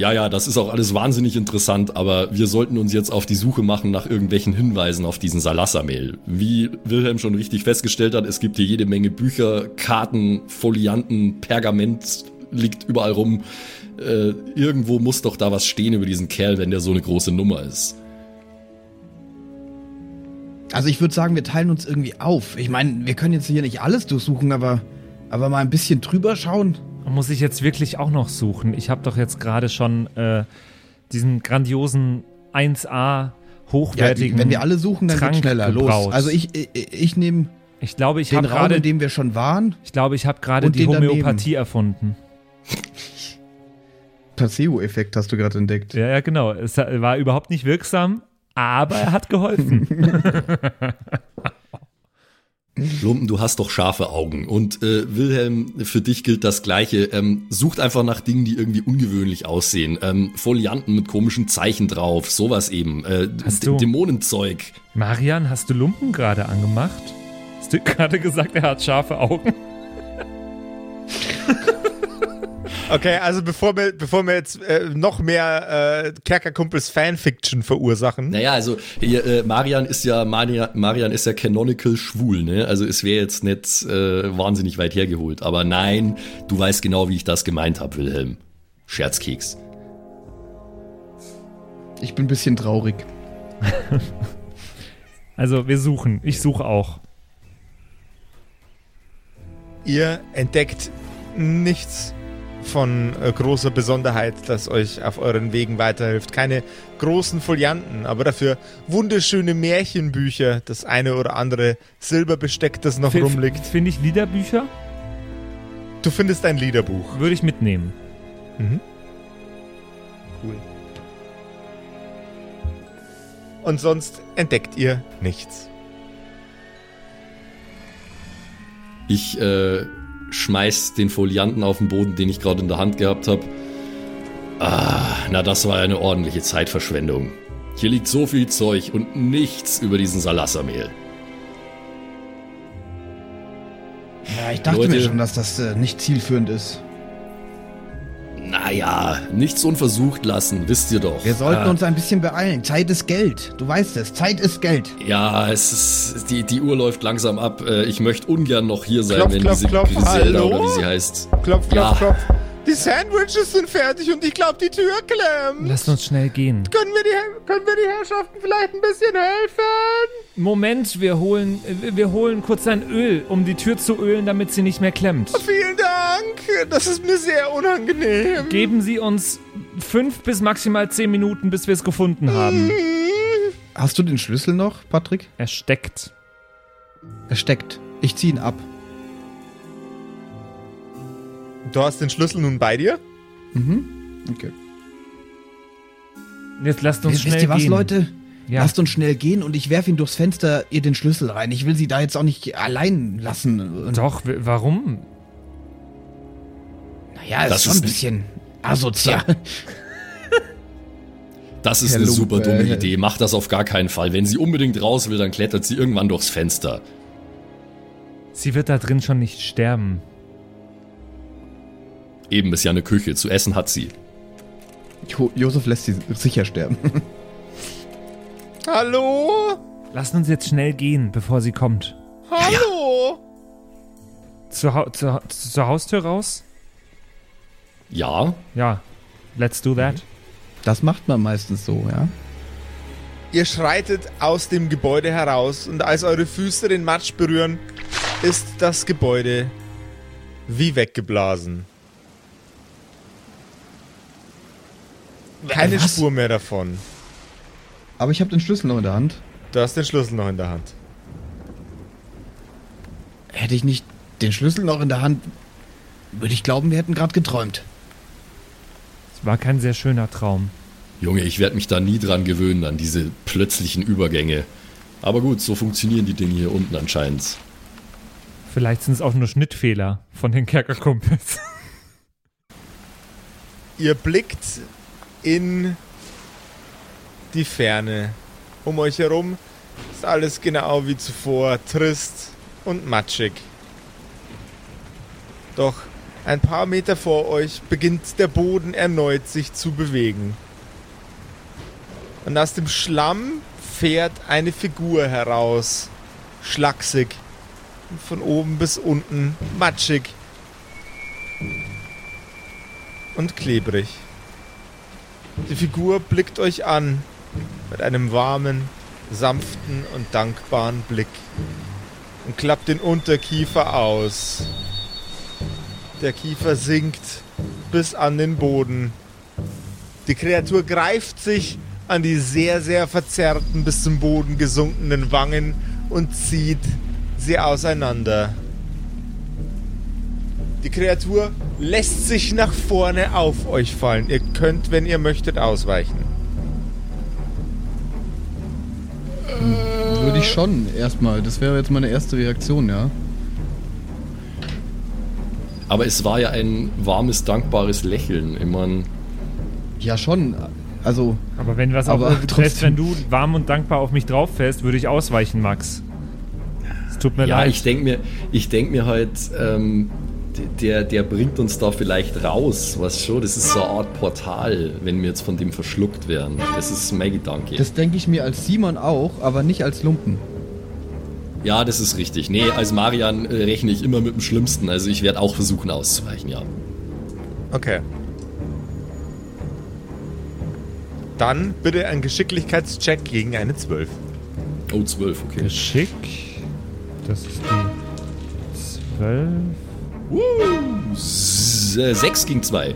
Ja, ja, das ist auch alles wahnsinnig interessant, aber wir sollten uns jetzt auf die Suche machen nach irgendwelchen Hinweisen auf diesen Salassa-Mail. Wie Wilhelm schon richtig festgestellt hat, es gibt hier jede Menge Bücher, Karten, Folianten, Pergament liegt überall rum. Äh, irgendwo muss doch da was stehen über diesen Kerl, wenn der so eine große Nummer ist. Also ich würde sagen, wir teilen uns irgendwie auf. Ich meine, wir können jetzt hier nicht alles durchsuchen, aber, aber mal ein bisschen drüber schauen. Muss ich jetzt wirklich auch noch suchen? Ich habe doch jetzt gerade schon äh, diesen grandiosen 1A Ja, hochwertigen. wenn wir alle suchen, dann Trank geht schneller. Los. gebraut. Also ich, ich, ich nehme Ich glaube, ich habe gerade in dem wir schon waren, ich glaube, ich habe gerade die den daneben. Homöopathie erfunden. [laughs] Placebo-Effekt hast du gerade entdeckt. Ja, ja, genau. Es war überhaupt nicht wirksam, aber er hat geholfen. [laughs] [laughs] Lumpen, du hast doch scharfe Augen. Und äh, Wilhelm, für dich gilt das Gleiche. Ähm, sucht einfach nach Dingen, die irgendwie ungewöhnlich aussehen. Ähm, Folianten mit komischen Zeichen drauf, sowas eben. Äh, Hast du- Dämonenzeug. Marian, hast du Lumpen gerade angemacht? Hast du [laughs] gerade gesagt, er hat scharfe Augen? [laughs] Okay, also bevor wir, bevor wir jetzt äh, noch mehr äh, Kerkerkumpels Fanfiction verursachen. Naja, also hier, äh, Marian ist ja Marian, Marian ist ja canonical schwul, ne? Also es wäre jetzt nicht äh, wahnsinnig weit hergeholt. Aber nein, du weißt genau, wie ich das gemeint habe, Wilhelm. Scherzkeks. Ich bin ein bisschen traurig. [laughs] Also, wir suchen. Ich suche auch. Ihr entdeckt nichts von äh, großer Besonderheit, das euch auf euren Wegen weiterhilft. Keine großen Folianten, aber dafür wunderschöne Märchenbücher, das eine oder andere Silberbesteck, das noch F- rumliegt. Finde ich Liederbücher? Du findest ein Liederbuch. Würde ich mitnehmen. Cool. Und sonst entdeckt ihr nichts. Ich äh, schmeiß den Folianten auf den Boden, den ich gerade in der Hand gehabt habe. Ah, na, das war eine ordentliche Zeitverschwendung. Hier liegt so viel Zeug und nichts über diesen Salassamehl. Ja, ich dachte Leute. mir schon, dass das äh, nicht zielführend ist. Naja, nichts unversucht lassen, wisst ihr doch. Wir sollten Ah, uns ein bisschen beeilen. Zeit ist Geld. Du weißt es. Zeit ist Geld. Ja, es ist, die, die Uhr läuft langsam ab. Äh, Ich möchte ungern noch hier sein, Klopf, wenn klopf, diese klopf. Griselda Hallo? oder wie sie heißt. Klopf, klopf, Ja. klopf. Die Sandwiches sind fertig und ich glaube, die Tür klemmt. Lasst uns schnell gehen. Können wir, die, können wir die Herrschaften vielleicht ein bisschen helfen? Moment, wir holen, wir holen kurz ein Öl, um die Tür zu ölen, damit sie nicht mehr klemmt. Vielen Dank. Das ist mir sehr unangenehm. Geben Sie uns fünf bis maximal zehn Minuten, bis wir es gefunden haben. Hast du den Schlüssel noch, Patrick? Er steckt. Er steckt. Ich zieh ihn ab. Du hast den Schlüssel nun bei dir? Okay. Jetzt lasst uns Wisst schnell ihr was, gehen. Leute? Ja. Lasst uns schnell gehen und ich werf ihn durchs Fenster, ihr den Schlüssel rein. Ich will sie da jetzt auch nicht allein lassen. Doch, warum? Naja, ist Das schon ist ein bisschen asozial. Das ist Herr eine super dumme Idee. Macht das auf gar keinen Fall. Wenn sie unbedingt raus will, dann klettert sie irgendwann durchs Fenster. Sie wird da drin schon nicht sterben. Eben ist ja eine Küche. Zu essen hat sie. Jo Josef lässt sie sicher sterben. [laughs] Hallo? Lasst uns jetzt schnell gehen, bevor sie kommt. Hallo? Zur, Hau zur, zur Haustür raus? Ja, Ja. Let's do that. Das macht man meistens so, ja. Ihr schreitet aus dem Gebäude heraus und als eure Füße den Matsch berühren, ist das Gebäude wie weggeblasen. Keine Was? Spur mehr davon. Aber ich habe den Schlüssel noch in der Hand. Du hast den Schlüssel noch in der Hand. Hätte ich nicht den Schlüssel noch in der Hand, würde ich glauben, wir hätten gerade geträumt. Es war kein sehr schöner Traum. Junge, ich werde mich da nie dran gewöhnen, an diese plötzlichen Übergänge. Aber gut, so funktionieren die Dinge hier unten anscheinend. Vielleicht sind es auch nur Schnittfehler von den Kerkerkumpels. Ihr blickt in die Ferne. Um euch herum ist alles genau wie zuvor, trist und matschig. Doch ein paar Meter vor euch beginnt der Boden erneut sich zu bewegen. Und aus dem Schlamm fährt eine Figur heraus, schlaksig, und von oben bis unten matschig und klebrig. Die Figur blickt euch an mit einem warmen, sanften und dankbaren Blick und klappt den Unterkiefer aus. Der Kiefer sinkt bis an den Boden. Die Kreatur greift sich an die sehr, sehr verzerrten, bis zum Boden gesunkenen Wangen und zieht sie auseinander. Die Kreatur lässt sich nach vorne auf euch fallen. Ihr könnt, wenn ihr möchtet, ausweichen. Würde ich schon erstmal. Das wäre jetzt meine erste Reaktion, ja. Aber es war ja ein warmes, dankbares Lächeln. Ich mein, Ja, schon. Also, Aber wenn was Aber trotzdem. trifft, wenn du warm und dankbar auf mich drauf fällst, würde ich ausweichen, Max. Es tut mir ja, leid. ich denke mir, ich denk mir halt, ähm, der, der bringt uns da vielleicht raus, was schon. Das ist so eine Art Portal, wenn wir jetzt von dem verschluckt werden. Das ist mein Gedanke. das denke ich mir als Simon auch, aber nicht als Lumpen. ja, das ist richtig. Nee, als Marian rechne ich immer mit dem Schlimmsten. Also ich werde auch versuchen auszuweichen, ja. Okay. Dann bitte ein Geschicklichkeitscheck gegen eine 12. Oh, 12, okay. Geschick. Das ist die 12. S äh, 6 gegen 2.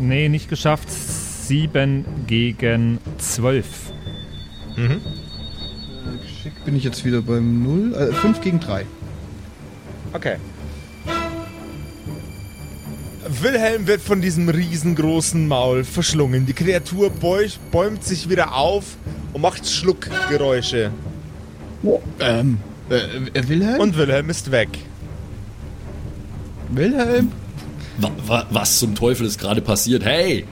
Nee, nicht geschafft. 7 gegen 12. Geschick bin ich jetzt wieder beim 0. Äh, 5 gegen 3. Okay. Wilhelm wird von diesem riesengroßen Maul verschlungen. Die Kreatur bäu- bäumt sich wieder auf und macht Schluckgeräusche. Ähm, äh, äh, Wilhelm? Und Wilhelm ist weg. Wilhelm? Wa wa was zum Teufel ist gerade passiert? Hey,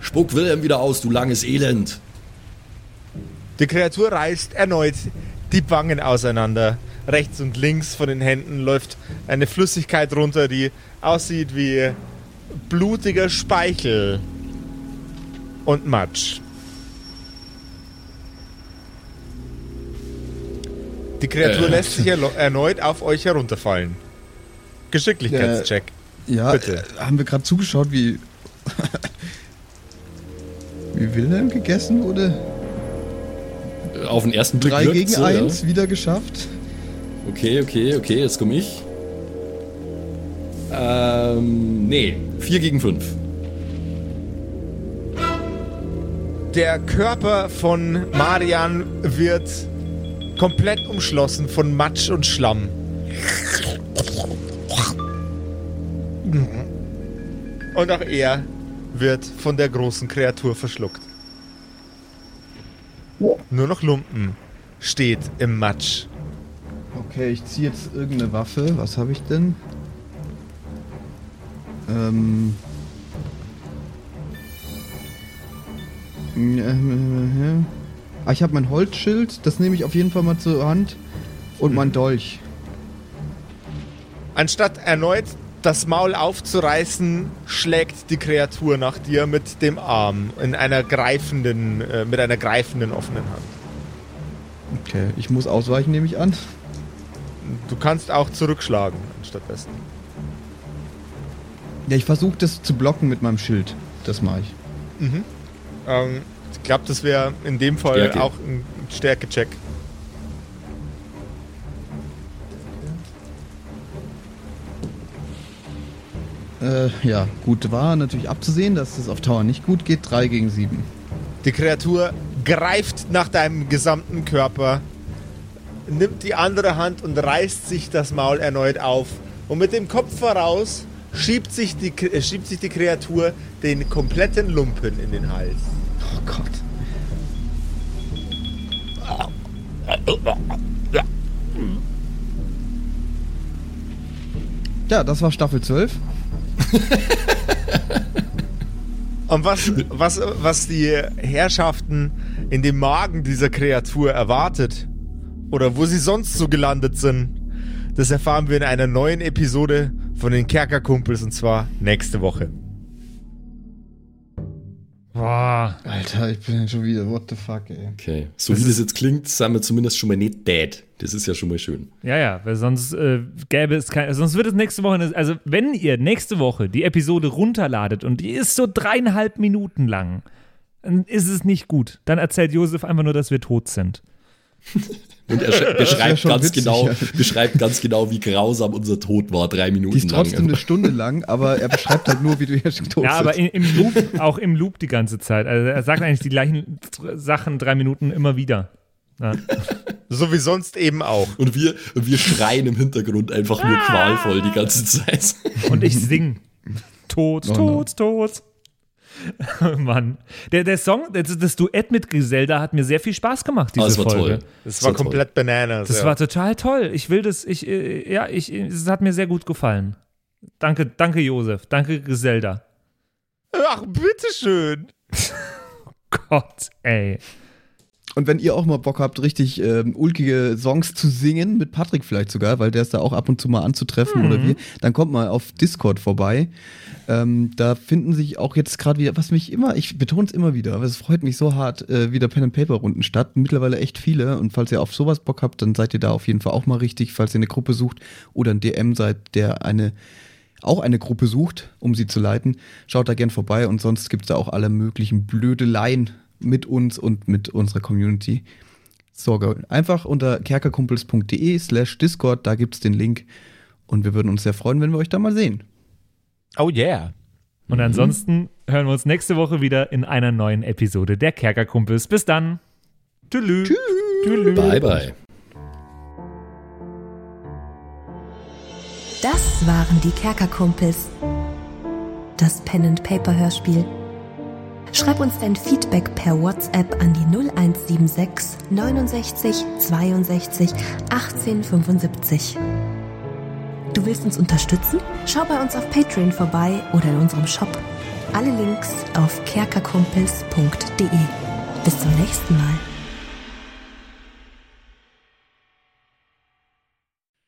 spuck Wilhelm wieder aus, du langes Elend. Die Kreatur reißt erneut die Wangen auseinander. Rechts und links von den Händen läuft eine Flüssigkeit runter, die aussieht wie blutiger Speichel und Matsch. Die Kreatur Äh. lässt sich erneut auf euch herunterfallen. Geschicklichkeitscheck. Ja, Bitte. Äh, haben wir gerade zugeschaut, wie. wie Wilhelm gegessen wurde? Auf den ersten Blick 3 wirkt's gegen so, 1 wieder geschafft. Ja. Okay, okay, okay, jetzt komme ich. Ähm, nee, 4 gegen 5. Der Körper von Marian wird komplett umschlossen von Matsch und Schlamm. Und auch er wird von der großen Kreatur verschluckt. Nur noch Lumpen steht im Matsch. Okay, ich ziehe jetzt irgendeine Waffe. Was habe ich denn? Ähm. Ah, ich habe mein Holzschild. Das nehme ich auf jeden Fall mal zur Hand. Und mein Dolch. Anstatt erneut das Maul aufzureißen, schlägt die Kreatur nach dir mit dem Arm in einer greifenden, äh, mit einer greifenden offenen Hand. Okay, ich muss ausweichen, nehme ich an. Du kannst auch zurückschlagen anstattdessen. Ja, ich versuche das zu blocken mit meinem Schild. Das mache ich. Ähm, ich glaube, das wäre in dem Fall Stärke. auch ein Stärke-Check. Äh, ja, gut, war natürlich abzusehen, dass es auf Tower nicht gut geht. 3 gegen 7. Die Kreatur greift nach deinem gesamten Körper, nimmt die andere Hand und reißt sich das Maul erneut auf. Und mit dem Kopf voraus schiebt sich die, äh, schiebt sich die Kreatur den kompletten Lumpen in den Hals. Gott. Ja, das war Staffel 12. Und was, was, was die Herrschaften in dem Magen dieser Kreatur erwartet oder wo sie sonst so gelandet sind, das erfahren wir in einer neuen Episode von den Kerkerkumpels und zwar nächste Woche. Boah. Alter, ich bin schon wieder, what the fuck, ey. Okay. So wie das jetzt klingt, sind wir zumindest schon mal nicht dead. Das ist ja schon mal schön. Ja, ja, weil sonst äh, gäbe es kein, sonst wird es nächste Woche, eine- also wenn ihr nächste Woche die Episode runterladet und die ist so dreieinhalb Minuten lang, dann ist es nicht gut. Dann erzählt Josef einfach nur, dass wir tot sind. Und er sch- [laughs] beschreibt ganz witzig, genau, ja. beschreibt ganz genau, wie grausam unser Tod war, drei Minuten Die ist lang. trotzdem eine Stunde lang, aber er beschreibt halt nur, wie du hier tot Ja, aber in, im Loop, auch im Loop die ganze Zeit. Also er sagt eigentlich die gleichen Sachen drei Minuten immer wieder. Ja. [laughs] So wie sonst eben auch. Und wir, wir schreien im Hintergrund einfach nur qualvoll die ganze Zeit. Und ich sing. Tod, Oh tot, tot. [laughs] Mann. Der, der Song, das, das Duett mit Griselda hat mir sehr viel Spaß gemacht, diese Ah, es war Folge. toll. Das war toll. komplett bananas. Das ja. war total toll. Ich will das, ich, äh, ja, ich, es hat mir sehr gut gefallen. Danke, danke, Josef. Danke, Griselda. Ach, bitteschön. [laughs] Gott, ey. Und wenn ihr auch mal Bock habt, richtig ähm, ulkige Songs zu singen, mit Patrick vielleicht sogar, weil der ist da auch ab und zu mal anzutreffen oder wir, dann kommt mal auf Discord vorbei. Ähm, da finden sich auch jetzt gerade wieder, was mich immer, ich betone es immer wieder, aber es freut mich so hart, äh, wieder Pen and Paper Runden statt. Mittlerweile echt viele. Und falls ihr auf sowas Bock habt, dann seid ihr da auf jeden Fall auch mal richtig, falls ihr eine Gruppe sucht oder ein DM seid, der eine auch eine Gruppe sucht, um sie zu leiten, schaut da gern vorbei und sonst gibt es da auch alle möglichen Blödeleien mit uns und mit unserer Community. Sorge. Einfach unter kerkerkumpels.de slash Discord, da gibt es den Link und wir würden uns sehr freuen, wenn wir euch da mal sehen. Oh yeah. Und Mhm. ansonsten hören wir uns nächste Woche wieder in einer neuen Episode der Kerkerkumpels. Bis dann. Tschüss. Tschüss. Bye, bye. Das waren die Kerkerkumpels. Das Pen and Paper Hörspiel. Schreib uns dein Feedback per WhatsApp an die 0176 69 62 18 75. Du willst uns unterstützen? Schau bei uns auf Patreon vorbei oder in unserem Shop. Alle Links auf kerkerkumpels.de. Bis zum nächsten Mal.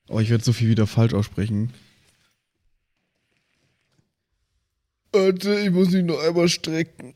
Oh, ich werde so viel wieder falsch aussprechen. Warte, ich muss mich noch einmal strecken.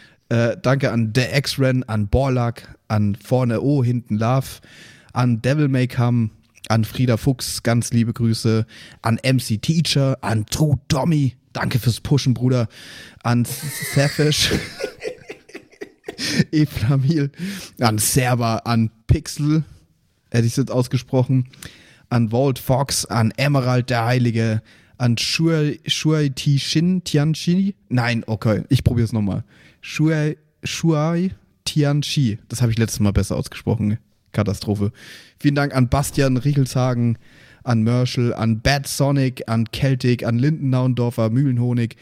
Äh, danke an The X-Ren, an Borlak, an Vorne O, hinten Love, an Devil May Come, an Frieda Fuchs, ganz liebe Grüße, an MC Teacher, an True Tommy, danke fürs Pushen, Bruder, an Safish, [laughs] Eflamil, an Server, an Pixel, hätte ich es jetzt ausgesprochen, an Walt Fox, an Emerald der Heilige, an Shuai, Shin Tianchi. Nein, okay, ich probiere es nochmal. Shuai, Shuai Tianchi. Das habe ich letztes Mal besser ausgesprochen. Katastrophe. Vielen Dank an Bastian Riechelshagen, an Merschel, an Bad Sonic, an Celtic, an Lindennaundorfer, Mühlenhonig.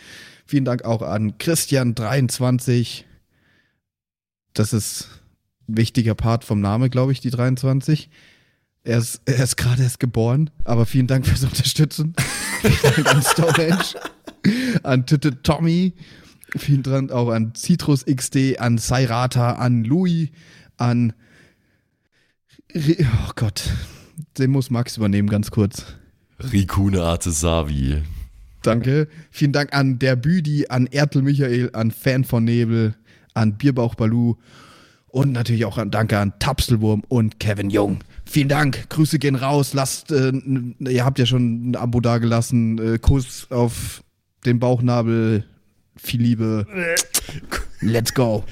Vielen Dank auch an Christian23. Das ist ein wichtiger Part vom Name, glaube ich, die 23. Er ist, er ist gerade erst geboren, aber vielen Dank fürs Unterstützen. [laughs] vielen Dank an Stonehenge. an Titte Tommy. Vielen Dank auch an Citrus XD, an Sairata, an Louis, an. Oh Gott. Den muss Max übernehmen, ganz kurz. Rikune Artesavi. Danke. Vielen Dank an der Büdi, an Ertel Michael, an Fan von Nebel, an Bierbauch Balu und natürlich auch an, danke an Tapselwurm und Kevin Jung. Vielen Dank. Grüße gehen raus. Lasst, äh, ihr habt ja schon ein Abo dagelassen. Äh, Kuss auf den Bauchnabel. Viel Liebe. Let's go.